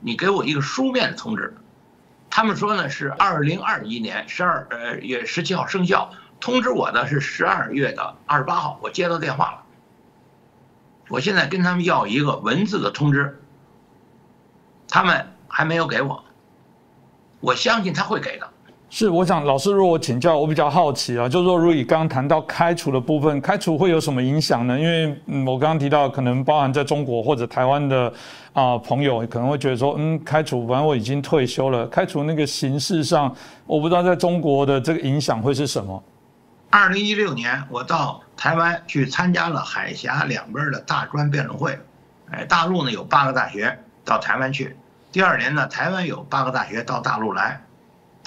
你给我一个书面的通知，他们说呢是二零二一年十二呃月十七号生效。通知我的是十二月的二十八号，我接到电话了。我现在跟他们要一个文字的通知，他们还没有给我。我相信他会给的，是，我想老师，如果请教，我比较好奇啊，就是说，如果你刚刚谈到开除的部分，开除会有什么影响呢？因为嗯，我刚刚提到，可能包含在中国或者台湾的啊朋友，可能会觉得说，嗯，开除，反正我已经退休了，开除那个形式上，我不知道在中国的这个影响会是什么。二零一六年，我到台湾去参加了海峡两边的大专辩论会，哎，大陆呢有八个大学到台湾去，第二年呢，台湾有八个大学到大陆来。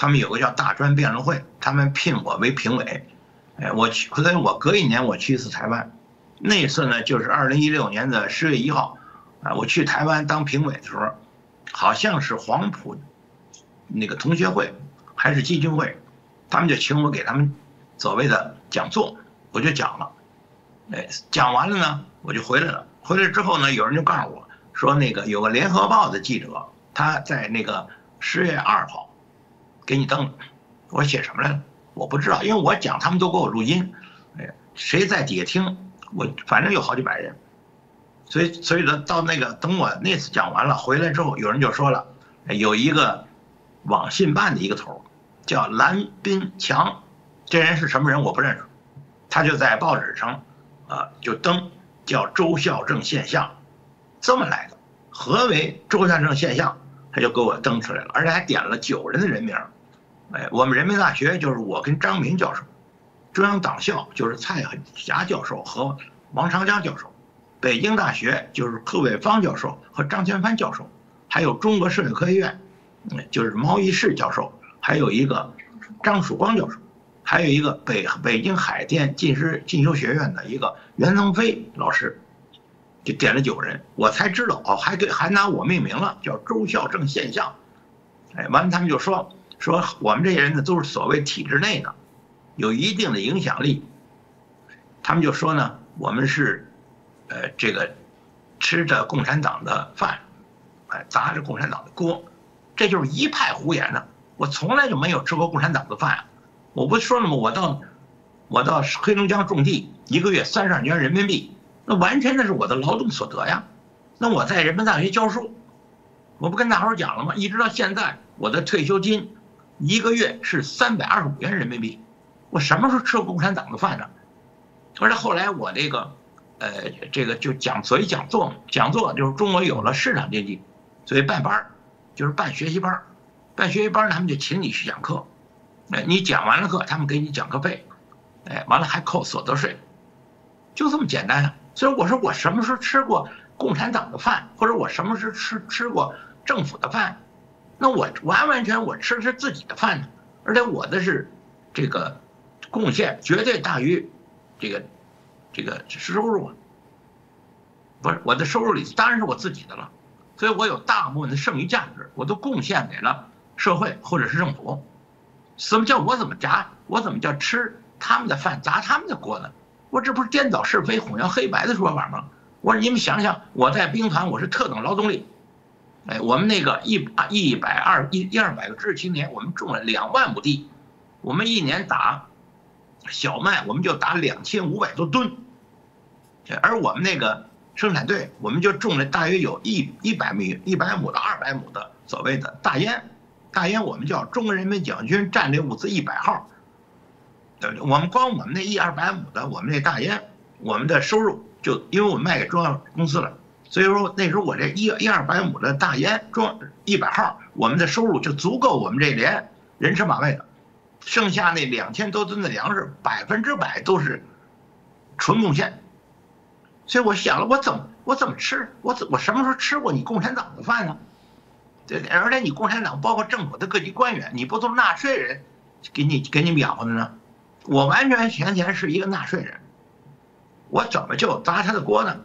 他们有个叫大专辩论会，他们聘我为评委，哎，我去，所以我隔一年我去一次台湾，那次呢就是二零一六年的十月一号，啊，我去台湾当评委的时候，好像是黄埔那个同学会还是基金会，他们就请我给他们所谓的讲座，我就讲了，哎，讲完了呢，我就回来了，回来之后呢，有人就告诉我说，那个有个联合报的记者，他在那个十月二号。给你登，我写什么来了？我不知道，因为我讲他们都给我录音，哎呀，谁在底下听？我反正有好几百人，所以所以呢，到那个等我那次讲完了回来之后，有人就说了，有一个网信办的一个头叫蓝斌强，这人是什么人我不认识，他就在报纸上啊就登叫周孝正现象，这么来的。何为周孝正现象？他就给我登出来了，而且还点了九人的人名。哎，我们人民大学就是我跟张明教授，中央党校就是蔡海霞教授和王长江教授，北京大学就是贺伟方教授和张全帆教授，还有中国社会科学院，就是毛一士教授，还有一个张曙光教授，还有一个北北京海淀进师进修学院的一个袁腾飞老师，就点了九人，我才知道哦，还给还拿我命名了，叫周孝正现象。哎，完了他们就说。说我们这些人呢，都是所谓体制内的，有一定的影响力。他们就说呢，我们是，呃，这个吃着共产党的饭，哎，砸着共产党的锅，这就是一派胡言呢。我从来就没有吃过共产党的饭，我不说了吗？我到我到黑龙江种地，一个月三十二元人民币，那完全那是我的劳动所得呀。那我在人民大学教书，我不跟大伙讲了吗？一直到现在，我的退休金。一个月是三百二十五元人民币，我什么时候吃过共产党的饭呢？而且后来我这个，呃，这个就讲，所以讲座嘛，讲座就是中国有了市场经济，所以办班儿，就是办学习班儿，办学习班儿他们就请你去讲课，哎，你讲完了课，他们给你讲课费，哎，完了还扣所得税，就这么简单啊。所以我说我什么时候吃过共产党的饭，或者我什么时候吃吃过政府的饭？那我完完全我吃的是自己的饭呢，而且我的是这个贡献绝对大于这个这个收入啊，不是我的收入里当然是我自己的了，所以我有大部分的剩余价值我都贡献给了社会或者是政府。什么叫我怎么砸我怎么叫吃他们的饭砸他们的锅呢？我这不是颠倒是非混淆黑白的说法吗？我说你们想想，我在兵团我是特等劳动力。哎，我们那个一一百二一一二百个知识青年，我们种了两万亩地，我们一年打小麦，我们就打两千五百多吨，而我们那个生产队，我们就种了大约有一一百亩一百亩到二百亩的所谓的大烟，大烟我们叫中国人民解放军战略物资一百号，对我们光我们那一二百亩的我们那大烟，我们的收入就因为我们卖给中央公司了。所以说那时候我这一一二百亩的大烟装一百号，我们的收入就足够我们这连人吃马喂的，剩下那两千多吨的粮食百分之百都是纯贡献。所以我想了，我怎么我怎么吃？我怎我什么时候吃过你共产党的饭呢？对，而且你共产党包括政府的各级官员，你不都是纳税人给你给你们养活的呢？我完全全全是一个纳税人，我怎么就砸他的锅呢？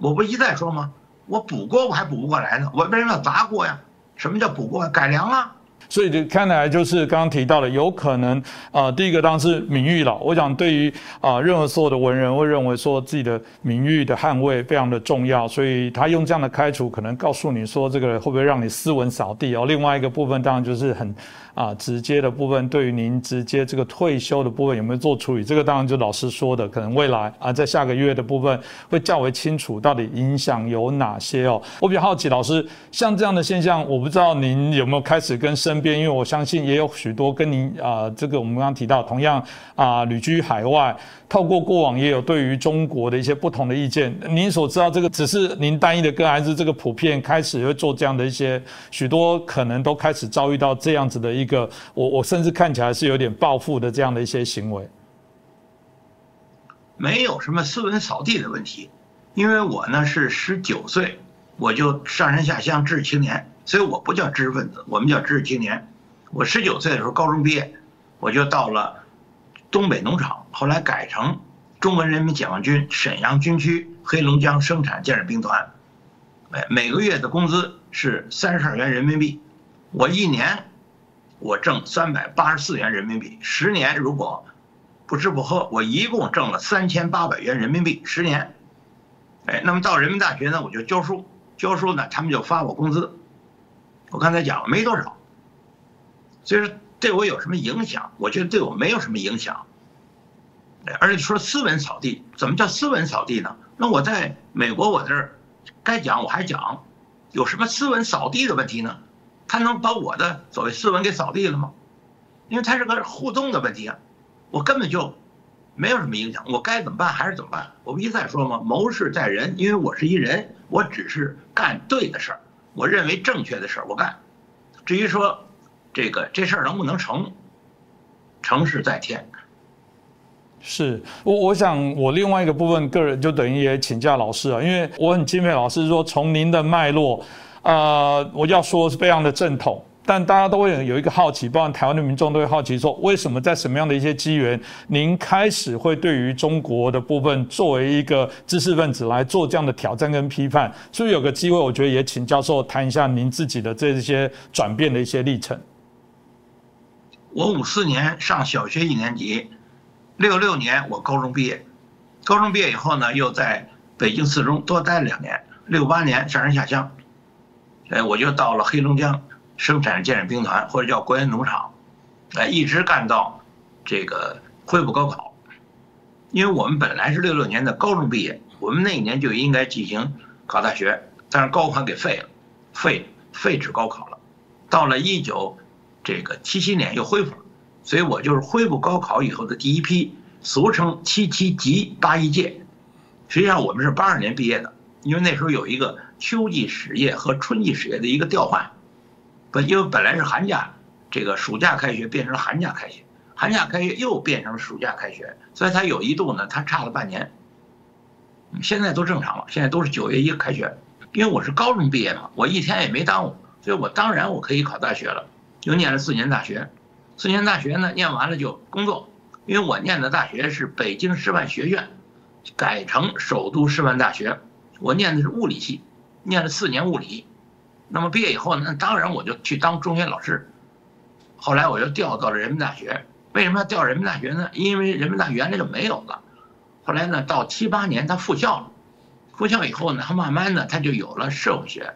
我不一再说吗？我补锅我还补不过来呢，我为什么要砸锅呀？什么叫补锅？改良了！所以就看来就是刚刚提到的，有可能啊，第一个当然是名誉了。我想对于啊，任何所有的文人会认为说自己的名誉的捍卫非常的重要，所以他用这样的开除，可能告诉你说这个会不会让你斯文扫地哦。另外一个部分当然就是很。啊直接的部分，对于您直接这个退休的部分有没有做处理？这个当然就老师说的，可能未来啊在下个月的部分会较为清楚，到底影响有哪些哦。我比较好奇，老师像这样的现象，我不知道您有没有开始跟身身边，因为我相信也有许多跟您啊这个我们刚刚提到，同样啊旅居海外。透过过往也有对于中国的一些不同的意见，您所知道这个只是您单一的个案，还是这个普遍开始会做这样的一些许多可能都开始遭遇到这样子的一个，我我甚至看起来是有点报复的这样的一些行为。没有什么斯文扫地的问题，因为我呢是十九岁我就上山下乡知青年，所以我不叫知识分子，我们叫知识青年。我十九岁的时候高中毕业，我就到了。东北农场后来改成中国人民解放军沈阳军区黑龙江生产建设兵团，每每个月的工资是三十二元人民币，我一年我挣三百八十四元人民币，十年如果不吃不喝，我一共挣了三千八百元人民币，十年。哎，那么到人民大学呢，我就教书，教书呢，他们就发我工资，我刚才讲了没多少，所以说。对我有什么影响？我觉得对我没有什么影响。而且说斯文扫地，怎么叫斯文扫地呢？那我在美国，我这儿该讲我还讲，有什么斯文扫地的问题呢？他能把我的所谓斯文给扫地了吗？因为他是个互动的问题啊，我根本就没有什么影响。我该怎么办还是怎么办？我不一再说吗？谋事在人，因为我是一人，我只是干对的事儿，我认为正确的事儿我干。至于说。这个这事儿能不能成？成事在天。是我我想我另外一个部分个人就等于也请教老师啊，因为我很敬佩老师说从您的脉络，啊，我要说是非常的正统。但大家都会有一个好奇，包括台湾的民众都会好奇说，为什么在什么样的一些机缘，您开始会对于中国的部分作为一个知识分子来做这样的挑战跟批判？是不是有个机会，我觉得也请教授谈一下您自己的这些转变的一些历程。我五四年上小学一年级，六六年我高中毕业，高中毕业以后呢，又在北京四中多待了两年，六八年上山下乡，哎，我就到了黑龙江生产建设兵团，或者叫国营农场，哎，一直干到这个恢复高考，因为我们本来是六六年的高中毕业，我们那一年就应该进行考大学，但是高考给废了，废废止高考了，到了一九。这个七七年又恢复了，所以我就是恢复高考以后的第一批，俗称七七级八一届。实际上我们是八二年毕业的，因为那时候有一个秋季实业和春季实业的一个调换，不，因为本来是寒假，这个暑假开学变成了寒假开学，寒假开学又变成了暑假开学，所以它有一度呢，它差了半年。现在都正常了，现在都是九月一开学，因为我是高中毕业嘛，我一天也没耽误，所以我当然我可以考大学了。又念了四年大学，四年大学呢，念完了就工作。因为我念的大学是北京师范学院，改成首都师范大学。我念的是物理系，念了四年物理。那么毕业以后呢，当然我就去当中学老师。后来我又调到了人民大学。为什么要调人民大学呢？因为人民大学原来就没有了。后来呢，到七八年他复校了，复校以后呢，他慢慢的他就有了社会学。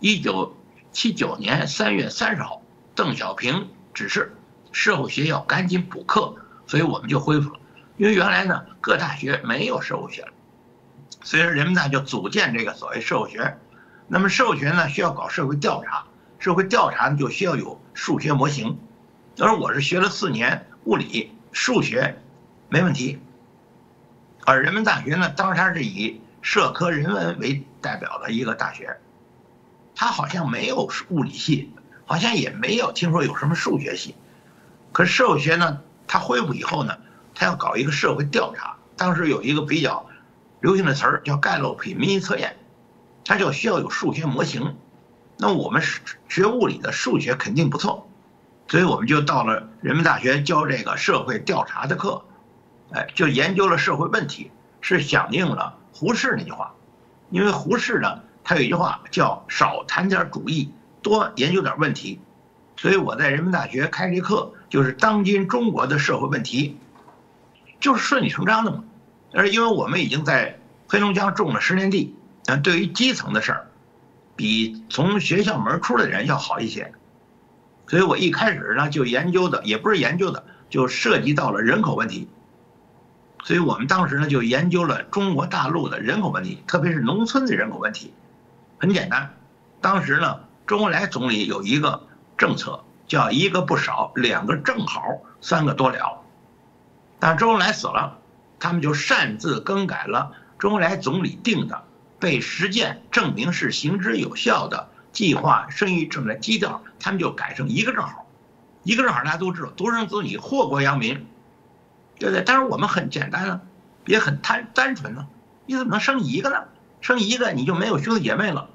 一九七九年三月三十号。邓小平指示社会学要赶紧补课，所以我们就恢复了。因为原来呢，各大学没有社会学了，所以说人们呢就组建这个所谓社会学。那么社会学呢需要搞社会调查，社会调查就需要有数学模型。而我是学了四年物理，数学没问题。而人民大学呢，当时它是以社科人文为代表的一个大学，它好像没有物理系。好像也没有听说有什么数学系，可是社会学呢，它恢复以后呢，它要搞一个社会调查。当时有一个比较流行的词儿叫盖洛普民意测验，它就需要有数学模型。那我们学物理的数学肯定不错，所以我们就到了人民大学教这个社会调查的课，哎，就研究了社会问题，是响应了胡适那句话。因为胡适呢，他有一句话叫少谈点主义。多研究点问题，所以我在人民大学开这课，就是当今中国的社会问题，就是顺理成章的嘛。而因为我们已经在黑龙江种了十年地，对于基层的事儿，比从学校门出来的人要好一些，所以我一开始呢就研究的也不是研究的，就涉及到了人口问题。所以我们当时呢就研究了中国大陆的人口问题，特别是农村的人口问题。很简单，当时呢周恩来总理有一个政策，叫一个不少，两个正好，三个多了。但周恩来死了，他们就擅自更改了周恩来总理定的、被实践证明是行之有效的计划生育政策基调，他们就改成一个正好，一个正好大家都知道，独生子女祸国殃民。对不对？但是我们很简单啊，也很单单纯呢。你怎么能生一个呢？生一个你就没有兄弟姐妹了，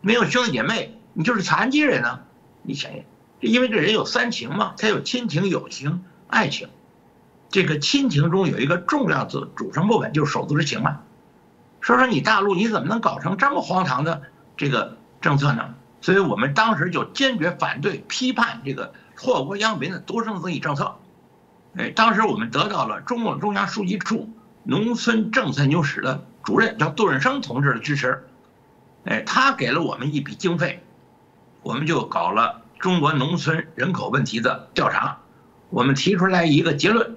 没有兄弟姐妹，你就是残疾人呢。你想想，因为这人有三情嘛，他有亲情、友情、爱情。这个亲情中有一个重要的组成部分，就是手足之情嘛。说说你大陆你怎么能搞成这么荒唐的这个政策呢？所以我们当时就坚决反对、批判这个祸国殃民的独生子女政策。哎，当时我们得到了中共中央书记处农村政策研究室的主任叫杜润生同志的支持，哎，他给了我们一笔经费，我们就搞了中国农村人口问题的调查。我们提出来一个结论，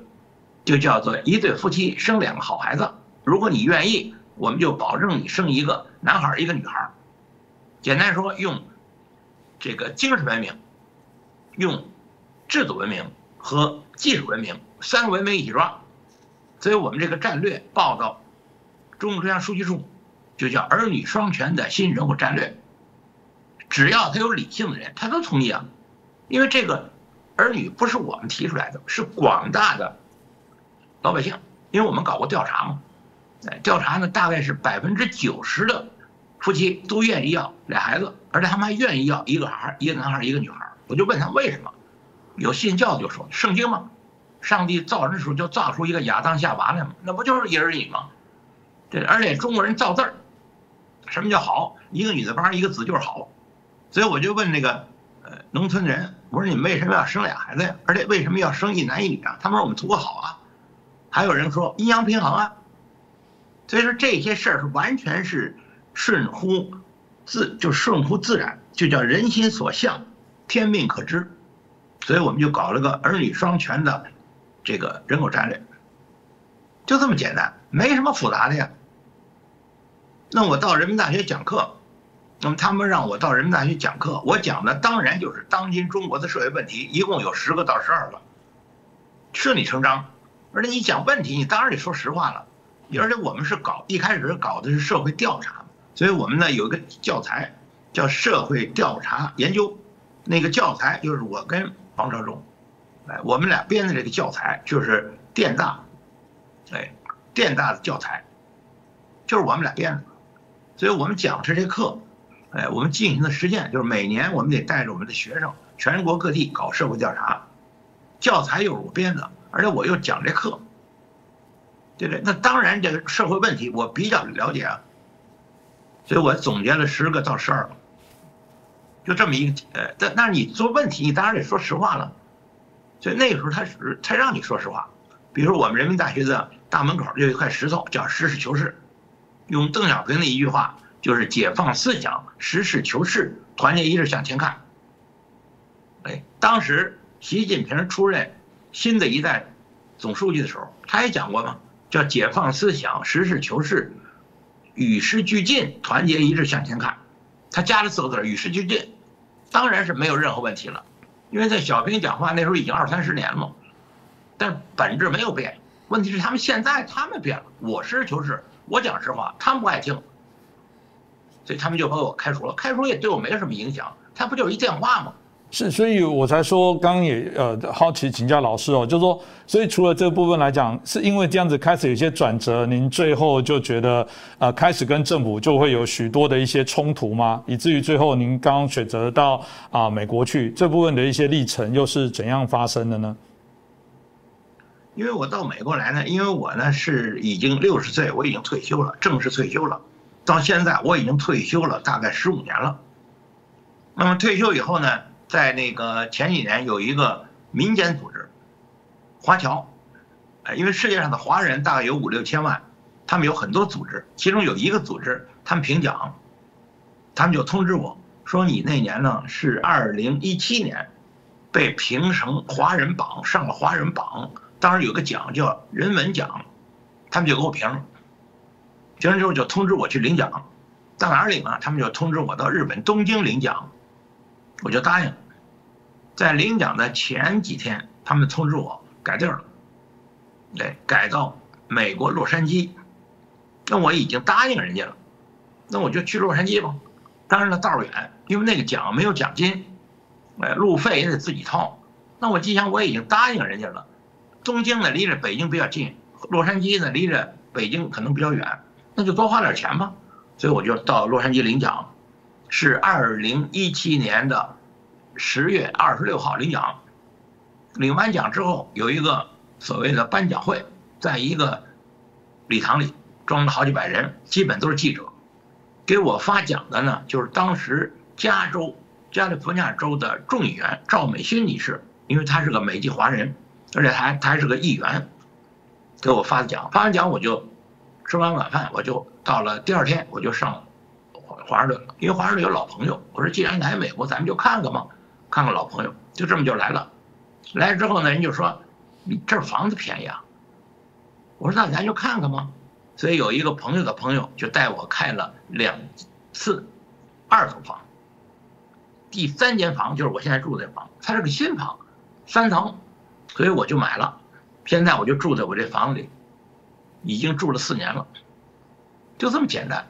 就叫做一对夫妻生两个好孩子，如果你愿意，我们就保证你生一个男孩一个女孩。简单说，用这个精神文明，用制度文明。和技术文明三个文明一起抓，所以我们这个战略报到中共中央书记处，就叫儿女双全的新人口战略。只要他有理性的人，他都同意啊，因为这个儿女不是我们提出来的，是广大的老百姓，因为我们搞过调查嘛，调查呢大概是百分之九十的夫妻都愿意要俩孩子，而且他们还愿意要一个孩一个男孩一个女孩我就问他为什么。有信教的就说圣经吗？上帝造人的时候就造出一个亚当夏娃来嘛，那不就是一儿一女吗？对，而且中国人造字儿，什么叫好？一个女字旁一个子就是好。所以我就问那个呃农村人，我说你们为什么要生俩孩子呀？而且为什么要生一男一女啊？他们说我们图个好啊。还有人说阴阳平衡啊。所以说这些事儿是完全是顺乎自，就顺乎自然，就叫人心所向，天命可知。所以我们就搞了个儿女双全的这个人口战略，就这么简单，没什么复杂的呀。那我到人民大学讲课，那么他们让我到人民大学讲课，我讲的当然就是当今中国的社会问题，一共有十个到十二个，顺理成章。而且你讲问题，你当然得说实话了。而且我们是搞一开始搞的是社会调查，所以我们呢有一个教材叫社会调查研究，那个教材就是我跟。王朝忠，哎，我们俩编的这个教材就是电大，哎，电大的教材，就是我们俩编的，所以我们讲的这课，哎，我们进行的实践就是每年我们得带着我们的学生全国各地搞社会调查，教材又是我编的，而且我又讲这课，对不对？那当然这个社会问题我比较了解啊，所以我总结了十个到十二个。就这么一个，呃，但那你做问题，你当然得说实话了。所以那个时候他是他让你说实话。比如说我们人民大学的大门口有一块石头，叫实事求是。用邓小平的一句话，就是解放思想，实事求是，团结一致向前看。哎，当时习近平出任新的一代总书记的时候，他也讲过嘛，叫解放思想，实事求是，与时俱进，团结一致向前看。他加了四个字与时俱进，当然是没有任何问题了，因为在小平讲话那时候已经二三十年了，但本质没有变。问题是他们现在他们变了，我实事求是，我讲实话，他们不爱听，所以他们就把我开除了。开除也对我没什么影响，他不就是一电话吗？是，所以我才说，刚刚也呃好奇请教老师哦，就是说，所以除了这部分来讲，是因为这样子开始有些转折，您最后就觉得呃开始跟政府就会有许多的一些冲突吗？以至于最后您刚刚选择到啊美国去，这部分的一些历程又是怎样发生的呢？因为我到美国来呢，因为我呢是已经六十岁，我已经退休了，正式退休了，到现在我已经退休了大概十五年了。那么退休以后呢？在那个前几年有一个民间组织，华侨，哎，因为世界上的华人大概有五六千万，他们有很多组织，其中有一个组织，他们评奖，他们就通知我说你那年呢是二零一七年，被评成华人榜，上了华人榜。当时有个奖叫人文奖，他们就给我评。评完之后就通知我去领奖，到哪儿领啊？他们就通知我到日本东京领奖，我就答应。在领奖的前几天，他们通知我改地儿了，对，改到美国洛杉矶。那我已经答应人家了，那我就去洛杉矶吧。当然了，道儿远，因为那个奖没有奖金，哎，路费也得自己掏。那我既然我已经答应人家了，东京呢离着北京比较近，洛杉矶呢离着北京可能比较远，那就多花点钱吧。所以我就到洛杉矶领奖，是二零一七年的十月二十六号领奖。领完奖之后，有一个所谓的颁奖会，在一个礼堂里，装了好几百人，基本都是记者。给我发奖的呢，就是当时加州加利福尼亚州的众议员赵美心女士，因为她是个美籍华人，而且还她还是个议员，给我发的奖。发完奖我就吃完晚饭，我就到了第二天我就上了华盛顿，因为华盛顿有老朋友。我说既然来美国，咱们就看看嘛，看看老朋友，就这么就来了。来了之后呢，人就说你这房子便宜啊。我说那咱就看看嘛。所以有一个朋友的朋友就带我看了两次二层房，第三间房就是我现在住的房，它是个新房，三层，所以我就买了。现在我就住在我这房子里，已经住了四年了，就这么简单。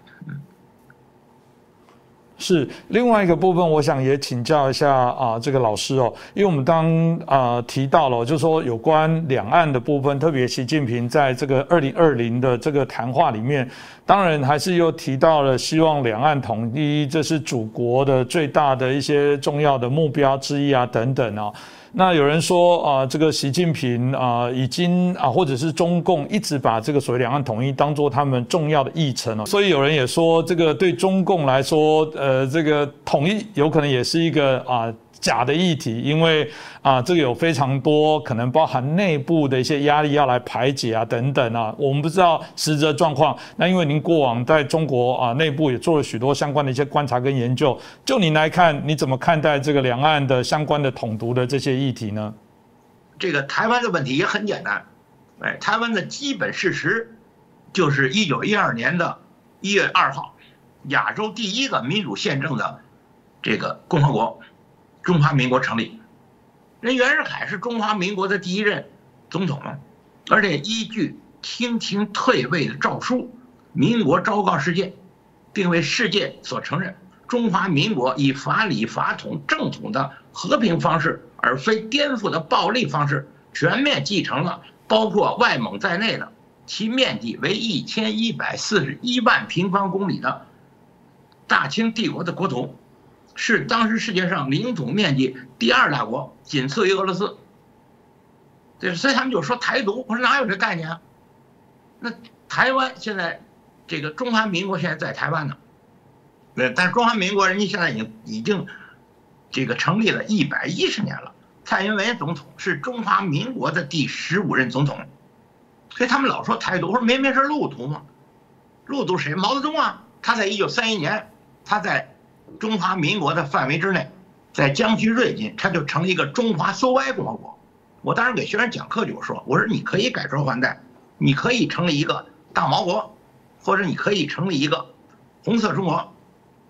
是另外一个部分，我想也请教一下啊，这个老师哦，因为我们刚啊提到了，就是说有关两岸的部分，特别习近平在这个二零二零的这个谈话里面，当然还是又提到了希望两岸统一，这是祖国的最大的一些重要的目标之一啊，等等啊。那有人说啊，这个习近平啊，已经啊，或者是中共一直把这个所谓两岸统一当做他们重要的议程了。所以有人也说，这个对中共来说，呃，这个统一有可能也是一个啊。假的议题，因为啊，这个有非常多可能包含内部的一些压力要来排解啊，等等啊，我们不知道实质状况。那因为您过往在中国啊内部也做了许多相关的一些观察跟研究，就您来看，你怎么看待这个两岸的相关的统独的这些议题呢？这个台湾的问题也很简单，哎，台湾的基本事实就是一九一二年的一月二号，亚洲第一个民主宪政的这个共和国。中华民国成立，人袁世凯是中华民国的第一任总统，而且依据清廷退位的诏书，民国昭告世界，并为世界所承认，中华民国以法理法统正统的和平方式，而非颠覆的暴力方式，全面继承了包括外蒙在内的其面积为一千一百四十一万平方公里的大清帝国的国土。是当时世界上领土面积第二大国，仅次于俄罗斯。对，所以他们就说台独，我说哪有这概念啊？那台湾现在，这个中华民国现在在台湾呢，对，但是中华民国人家现在已经已经，这个成立了一百一十年了。蔡英文总统是中华民国的第十五任总统，所以他们老说台独，我说明明是陆独嘛，陆独谁？毛泽东啊，他在一九三一年，他在。中华民国的范围之内，在江西瑞金，它就成了一个中华苏维埃共和国。我当时给学生讲课就说：“我说你可以改朝换代，你可以成立一个大毛国，或者你可以成立一个红色中国，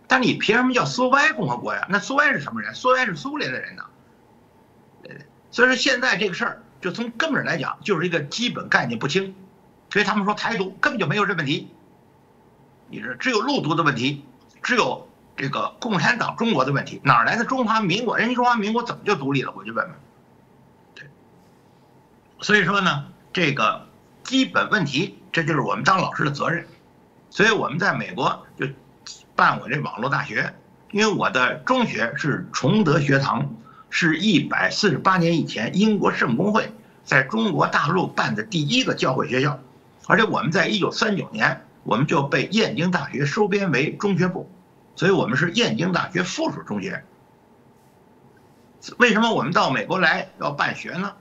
但你凭什么叫苏维埃共和国呀？那苏维埃是什么人？苏维埃是苏联的人呢？所以说现在这个事儿，就从根本上来讲，就是一个基本概念不清。所以他们说台独根本就没有这问题，你是只有陆独的问题，只有。这个共产党中国的问题哪来的中华民国？人家中华民国怎么就独立了？我就问问。对，所以说呢，这个基本问题，这就是我们当老师的责任。所以我们在美国就办我这网络大学，因为我的中学是崇德学堂，是一百四十八年以前英国圣公会在中国大陆办的第一个教会学校，而且我们在一九三九年我们就被燕京大学收编为中学部。所以我们是燕京大学附属中学。为什么我们到美国来要办学呢？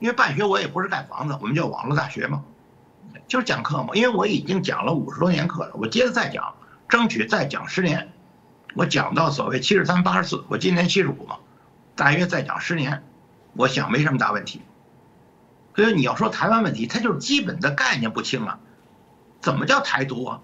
因为办学我也不是盖房子，我们叫网络大学嘛，就是讲课嘛。因为我已经讲了五十多年课了，我接着再讲，争取再讲十年。我讲到所谓七十三八十四，我今年七十五嘛，大约再讲十年，我想没什么大问题。所以你要说台湾问题，它就是基本的概念不清啊，怎么叫台独啊？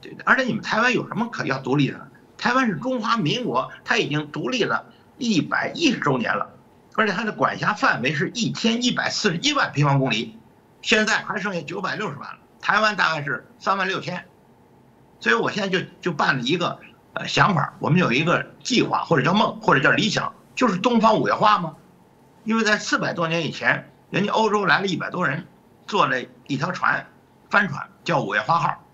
对的，而且你们台湾有什么可要独立的？台湾是中华民国，它已经独立了一百一十周年了，而且它的管辖范围是一千一百四十一万平方公里，现在还剩下九百六十万了。台湾大概是三万六千，所以我现在就就办了一个呃想法，我们有一个计划，或者叫梦，或者叫理想，就是东方五月花嘛。因为在四百多年以前，人家欧洲来了一百多人，坐了一条船，帆船叫五月花号。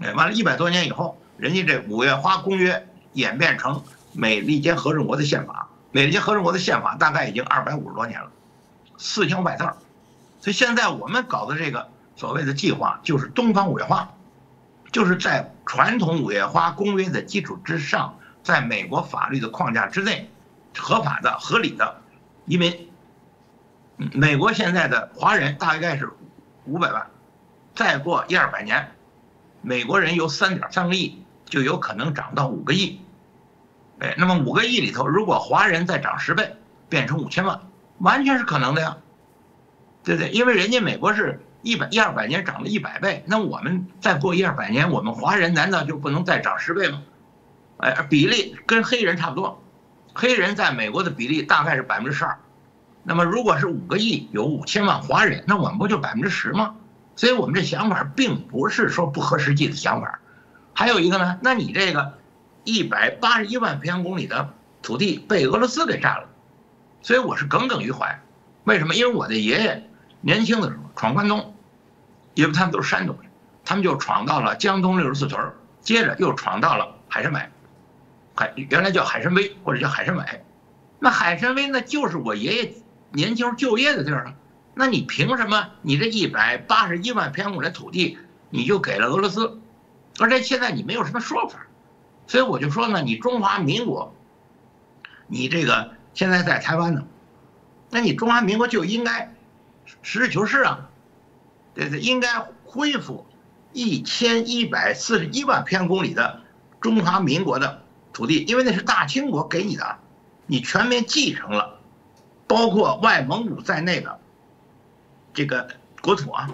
哎，完了，一百多年以后，人家这《五月花公约》演变成美利坚合众国的宪法。美利坚合众国的宪法大概已经二百五十多年了，四千五百字儿。所以现在我们搞的这个所谓的计划，就是东方五月花，就是在传统《五月花公约》的基础之上，在美国法律的框架之内，合法的、合理的移民。美国现在的华人大概是五百万，再过一二百年。美国人由三点三个亿就有可能涨到五个亿，哎，那么五个亿里头，如果华人再涨十倍，变成五千万，完全是可能的呀，对不对？因为人家美国是一百一二百年涨了一百倍，那我们再过一二百年，我们华人难道就不能再涨十倍吗？哎，比例跟黑人差不多，黑人在美国的比例大概是百分之十二，那么如果是五个亿有五千万华人，那我们不就百分之十吗？所以我们这想法并不是说不合实际的想法，还有一个呢，那你这个一百八十一万平方公里的土地被俄罗斯给占了，所以我是耿耿于怀。为什么？因为我的爷爷年轻的时候闯关东，因为他们都是山东人，他们就闯到了江东六十四屯，接着又闯到了海参崴，海原来叫海参崴或者叫海参崴，那海参崴那就是我爷爷年轻就业的地儿了。那你凭什么？你这一百八十一万平方公里的土地，你就给了俄罗斯？而且现在你没有什么说法，所以我就说呢，你中华民国，你这个现在在台湾呢，那你中华民国就应该实事求是啊，对对，应该恢复一千一百四十一万平方公里的中华民国的土地，因为那是大清国给你的，你全面继承了，包括外蒙古在内的。这个国土啊，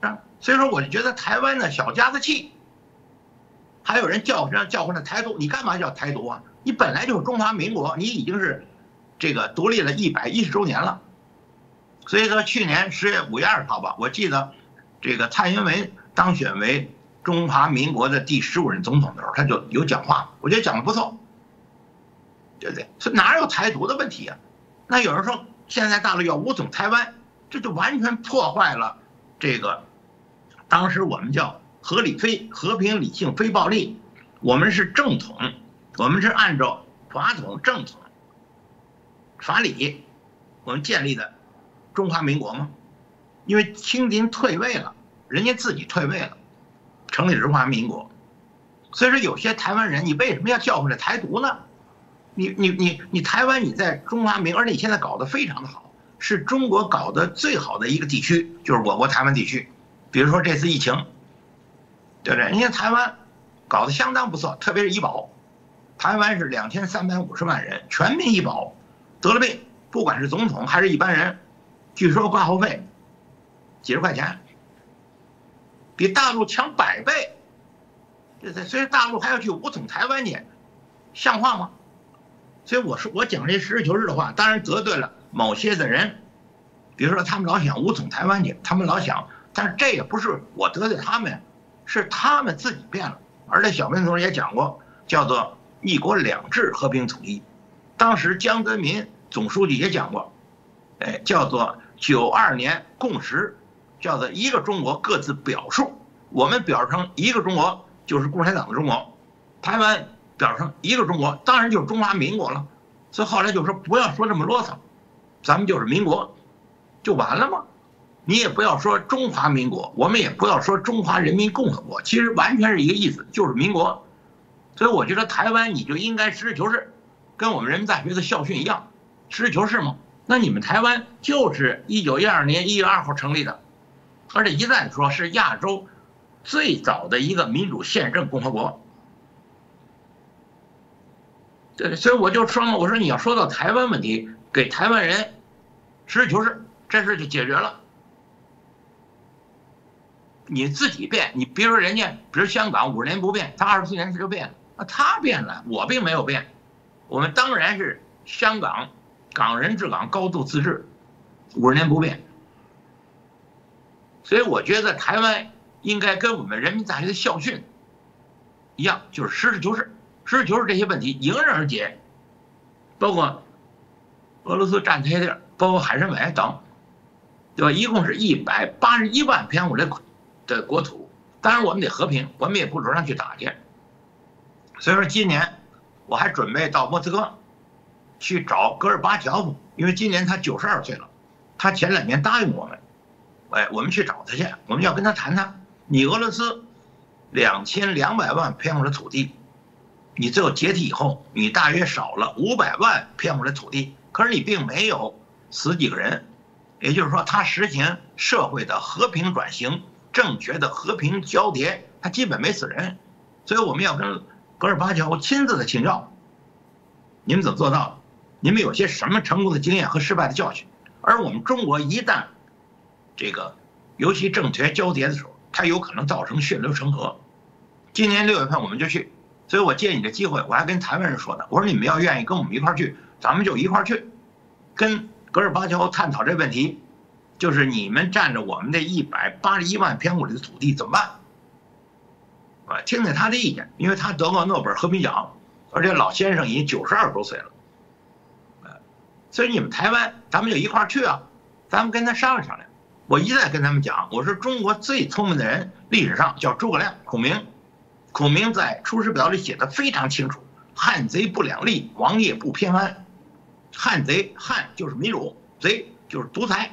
啊，所以说我就觉得台湾的小家子气，还有人叫这样叫唤的台独，你干嘛叫台独啊？你本来就是中华民国，你已经是这个独立了一百一十周年了。所以说去年十月五月二号吧，我记得这个蔡英文当选为中华民国的第十五任总统的时候，他就有讲话，我觉得讲的不错，对不对？哪有台独的问题啊？那有人说现在大陆要武统台湾。这就完全破坏了这个，当时我们叫合理非和平理性非暴力，我们是正统，我们是按照法统正统法理，我们建立的中华民国吗？因为清廷退位了，人家自己退位了，成立中华民国，所以说有些台湾人，你为什么要叫唤这台独呢？你你你你台湾你在中华民，而且你现在搞得非常的好。是中国搞得最好的一个地区，就是我国台湾地区。比如说这次疫情，对不对？人家台湾搞得相当不错，特别是医保，台湾是两千三百五十万人全民医保，得了病，不管是总统还是一般人，据说挂号费几十块钱，比大陆强百倍。这这，所以大陆还要去武统台湾去，像话吗？所以我说我讲这实事求是的话，当然得罪了。某些的人，比如说他们老想武统台湾去，他们老想，但是这也不是我得罪他们，是他们自己变了。而且小平同志也讲过，叫做一国两制和平统一。当时江泽民总书记也讲过，哎，叫做九二年共识，叫做一个中国各自表述。我们表成一个中国就是共产党的中国，台湾表成一个中国当然就是中华民国了。所以后来就说不要说这么啰嗦。咱们就是民国，就完了吗？你也不要说中华民国，我们也不要说中华人民共和国，其实完全是一个意思，就是民国。所以我觉得台湾你就应该实事求是，跟我们人民大学的校训一样，实事求是嘛。那你们台湾就是一九一二年一月二号成立的，而且一旦说是亚洲最早的一个民主宪政共和国，对，所以我就说嘛，我说你要说到台湾问题。给台湾人实事求是，这事就解决了。你自己变，你比如说人家，比如香港五十年不变，他二十四年他就变了，啊，他变了，我并没有变，我们当然是香港，港人治港，高度自治，五十年不变。所以我觉得台湾应该跟我们人民大学的校训一样，就是实事求是，实事求是这些问题迎刃而解，包括俄罗斯占这些地儿，包括海参崴等，对吧？一共是一百八十一万平方公里的国土，当然我们得和平，我们也不主张去打去。所以说今年我还准备到莫斯科去找戈尔巴乔夫，因为今年他九十二岁了，他前两年答应我们。哎，我们去找他去，我们要跟他谈谈。你俄罗斯两千两百万平方公里的土地，你最后解体以后，你大约少了五百万平方公里的土地，可是你并没有死几个人，也就是说，他实行社会的和平转型，政权的和平交叠，他基本没死人。所以我们要跟戈尔巴乔亲自的请教，你们怎么做到的？你们有些什么成功的经验和失败的教训？而我们中国一旦这个，尤其政权交叠的时候，它有可能造成血流成河。今年六月份我们就去，所以我借你的机会，我还跟台湾人说的，我说你们要愿意跟我们一块儿去，咱们就一块儿去，跟戈尔巴乔夫探讨这问题，就是你们占着我们这一百八十一万平方公里的土地怎么办？啊，听听他的意见，因为他得过诺贝尔和平奖，而且老先生已经九十二多岁了，所以你们台湾，咱们就一块儿去啊，咱们跟他商量商量。我一再跟他们讲，我说中国最聪明的人，历史上叫诸葛亮、孔明。孔明在《出师表》里写的非常清楚：“汉贼不两立，王业不偏安。”汉贼汉就是民主，贼就是独裁。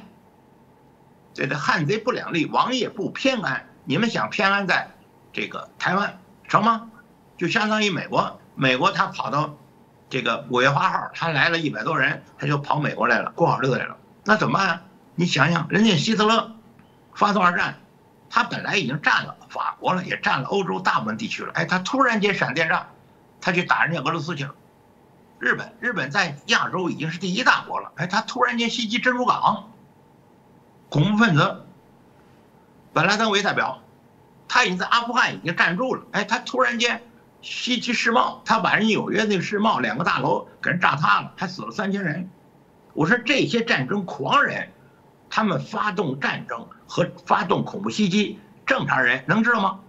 这个汉贼不两立，王业不偏安。你们想偏安在这个台湾成吗？就相当于美国，美国他跑到这个五月八号，他来了一百多人，他就跑美国来了，过好日子来了。那怎么办？你想想，人家希特勒发动二战，他本来已经占了法国了，也占了欧洲大部分地区了。哎，他突然间闪电战，他去打人家俄罗斯去了。日本，日本在亚洲已经是第一大国了。哎，他突然间袭击珍珠港，恐怖分子本拉登为代表，他已经在阿富汗已经站住了。哎，他突然间袭击世贸，他把人纽约那个世贸两个大楼给人炸塌了，还死了三千人。我说这些战争狂人。他们发动战争和发动恐怖袭击，正常人能知道吗？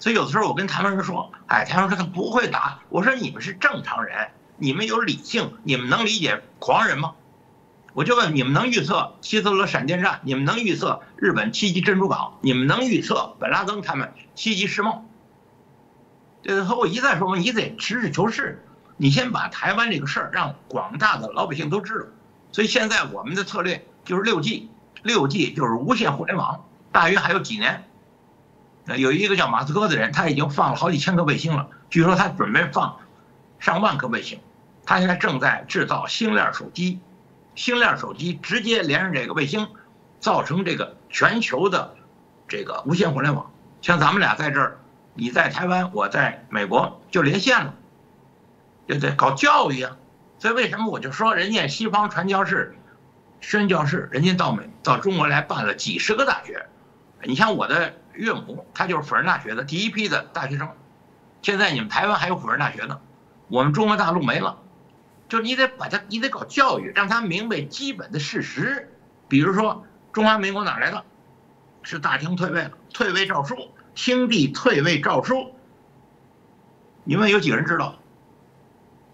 所以有的时候我跟台湾人说，哎，台湾人说他不会打。我说你们是正常人，你们有理性，你们能理解狂人吗？我就问你们能预测希特勒闪电战？你们能预测日本袭击珍珠港？你们能预测本拉登他们袭击世贸？这和我一再说，你得实事求是，你先把台湾这个事儿让广大的老百姓都知道。所以现在我们的策略就是六 G。六 G 就是无线互联网，大约还有几年。有一个叫马斯克的人，他已经放了好几千颗卫星了，据说他准备放上万颗卫星。他现在正在制造星链手机，星链手机直接连上这个卫星，造成这个全球的这个无线互联网。像咱们俩在这儿，你在台湾，我在美国，就连线了，对不对？搞教育啊，所以为什么我就说人家西方传教士？宣教士，人家到美到中国来办了几十个大学，你像我的岳母，她就是辅仁大学的第一批的大学生。现在你们台湾还有辅仁大学呢，我们中国大陆没了。就你得把他，你得搞教育，让他明白基本的事实。比如说，中华民国哪来的？是大清退位了，退位诏书，清帝退位诏书。你们有几个人知道？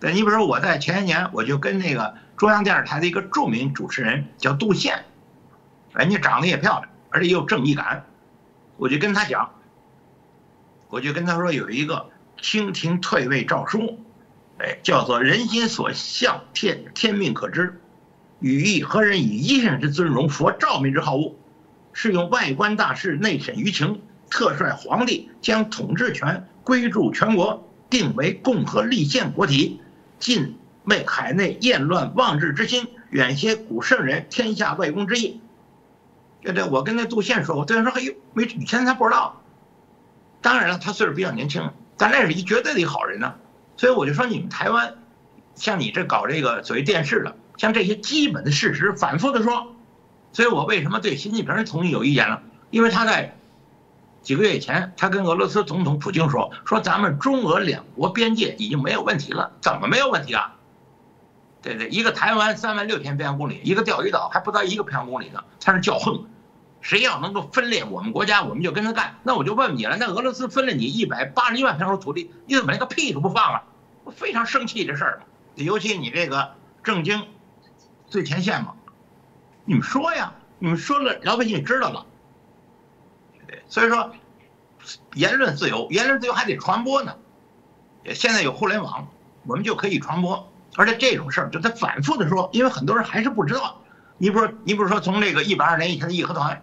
对，你比如说我在前些年，我就跟那个。中央电视台的一个著名主持人叫杜宪，人家长得也漂亮，而且也有正义感。我就跟他讲，我就跟他说有一个清廷退位诏书，哎，叫做“人心所向，天天命可知，语意何人以一身之尊荣，佛照民之好恶，是用外观大事，内审舆情，特率皇帝将统治权归注全国，定为共和立宪国体，尽。”为海内厌乱妄治之心，远些古圣人天下外公之意。对对，我跟那杜宪说，我杜宪说：“哎呦，没以前他不知道。当然了，他岁数比较年轻，但那是一绝对的好人呢。所以我就说，你们台湾，像你这搞这个所谓电视的，像这些基本的事实反复的说，所以我为什么对习近平同意有意见了？因为他在几个月以前，他跟俄罗斯总统普京说，说咱们中俄两国边界已经没有问题了，怎么没有问题啊？对对，一个台湾三万六千平方公里，一个钓鱼岛还不到一个平方公里呢，他是叫横。谁要能够分裂我们国家，我们就跟他干。那我就问你了，那俄罗斯分了你一百八十一万平方土地，你怎么连个屁都不放了？我非常生气这事儿尤其你这个正经最前线嘛，你们说呀，你们说了，老百姓知道了。所以说言论自由，言论自由还得传播呢。现在有互联网，我们就可以传播。而且这种事儿，就他反复的说，因为很多人还是不知道。你不说，你不是说从这个一百二年以前的义和团？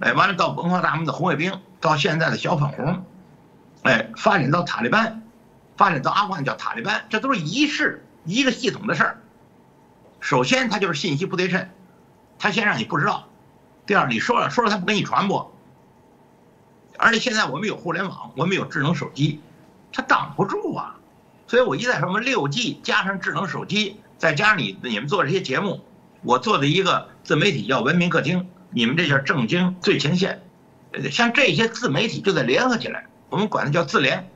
哎，完了到文化大革命的红卫兵，到现在的小粉红，哎，发展到塔利班，发展到阿富汗叫塔利班，这都是一式一个系统的事儿。首先，它就是信息不对称，他先让你不知道；第二，你说了说了，他不给你传播。而且现在我们有互联网，我们有智能手机，它挡不住啊。所以我一再说，我们六 G 加上智能手机，再加上你你们做这些节目，我做的一个自媒体叫文明客厅。你们这叫正经最前线，像这些自媒体就得联合起来，我们管它叫自联，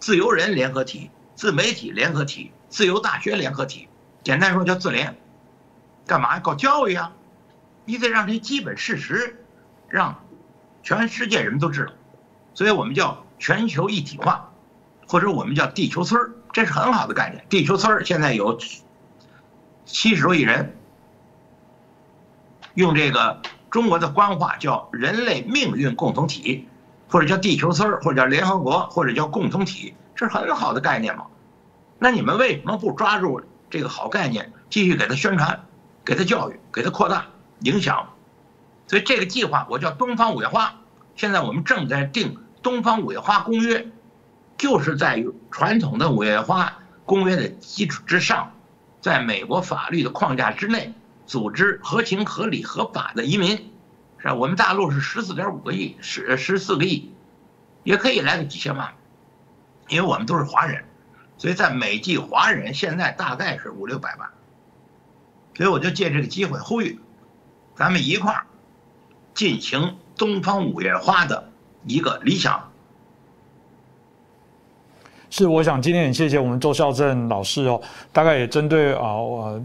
自由人联合体、自媒体联合体、自由大学联合体，简单说叫自联。干嘛搞教育啊？你得让这些基本事实，让全世界人们都知道。所以我们叫全球一体化，或者我们叫地球村儿，这是很好的概念。地球村儿现在有七十多亿人，用这个。中国的官话叫人类命运共同体，或者叫地球村儿，或者叫联合国，或者叫共同体，这是很好的概念嘛？那你们为什么不抓住这个好概念，继续给它宣传，给它教育，给它扩大影响？所以这个计划我叫东方五月花，现在我们正在定《东方五月花公约》，就是在于传统的五月花公约的基础之上，在美国法律的框架之内。组织合情合理合法的移民，是吧？我们大陆是十四点五个亿，十十四个亿，也可以来个几千万，因为我们都是华人，所以在美籍华人现在大概是五六百万，所以我就借这个机会呼吁，咱们一块儿进行东方五月花的一个理想。是，我想今天很谢谢我们周孝正老师哦，大概也针对啊，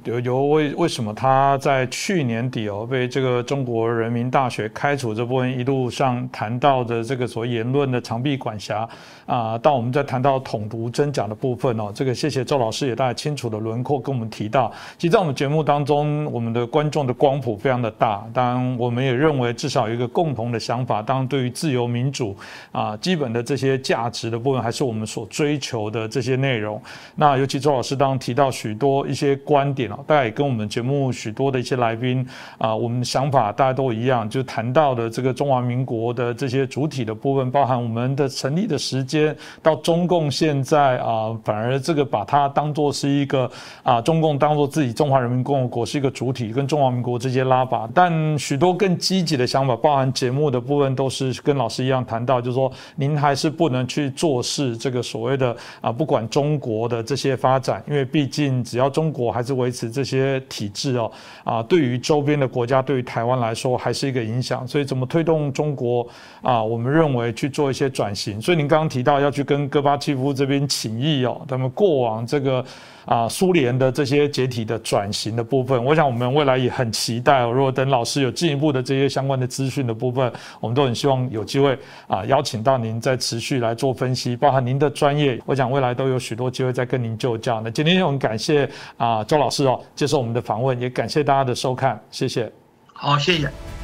有有为为什么他在去年底哦被这个中国人民大学开除这部分一路上谈到的这个所谓言论的长臂管辖啊，到我们在谈到统独真假的部分哦，这个谢谢周老师也大概清楚的轮廓跟我们提到，其实在我们节目当中，我们的观众的光谱非常的大，当然我们也认为至少有一个共同的想法，当然对于自由民主啊基本的这些价值的部分，还是我们所追。追求的这些内容，那尤其周老师当提到许多一些观点啊，大家也跟我们节目许多的一些来宾啊，我们想法大家都一样，就谈到的这个中华民国的这些主体的部分，包含我们的成立的时间到中共现在啊，反而这个把它当做是一个啊，中共当做自己中华人民共和国是一个主体，跟中华民国这些拉拔，但许多更积极的想法，包含节目的部分，都是跟老师一样谈到，就是说您还是不能去做事这个所谓的。的啊，不管中国的这些发展，因为毕竟只要中国还是维持这些体制哦，啊，对于周边的国家，对于台湾来说还是一个影响。所以怎么推动中国啊？我们认为去做一些转型。所以您刚刚提到要去跟戈巴契夫这边请益哦，他们过往这个。啊，苏联的这些解体的转型的部分，我想我们未来也很期待。如果等老师有进一步的这些相关的资讯的部分，我们都很希望有机会啊，邀请到您再持续来做分析，包含您的专业，我想未来都有许多机会再跟您就教。那今天我们感谢啊周老师哦接受我们的访问，也感谢大家的收看，谢谢。好，谢谢。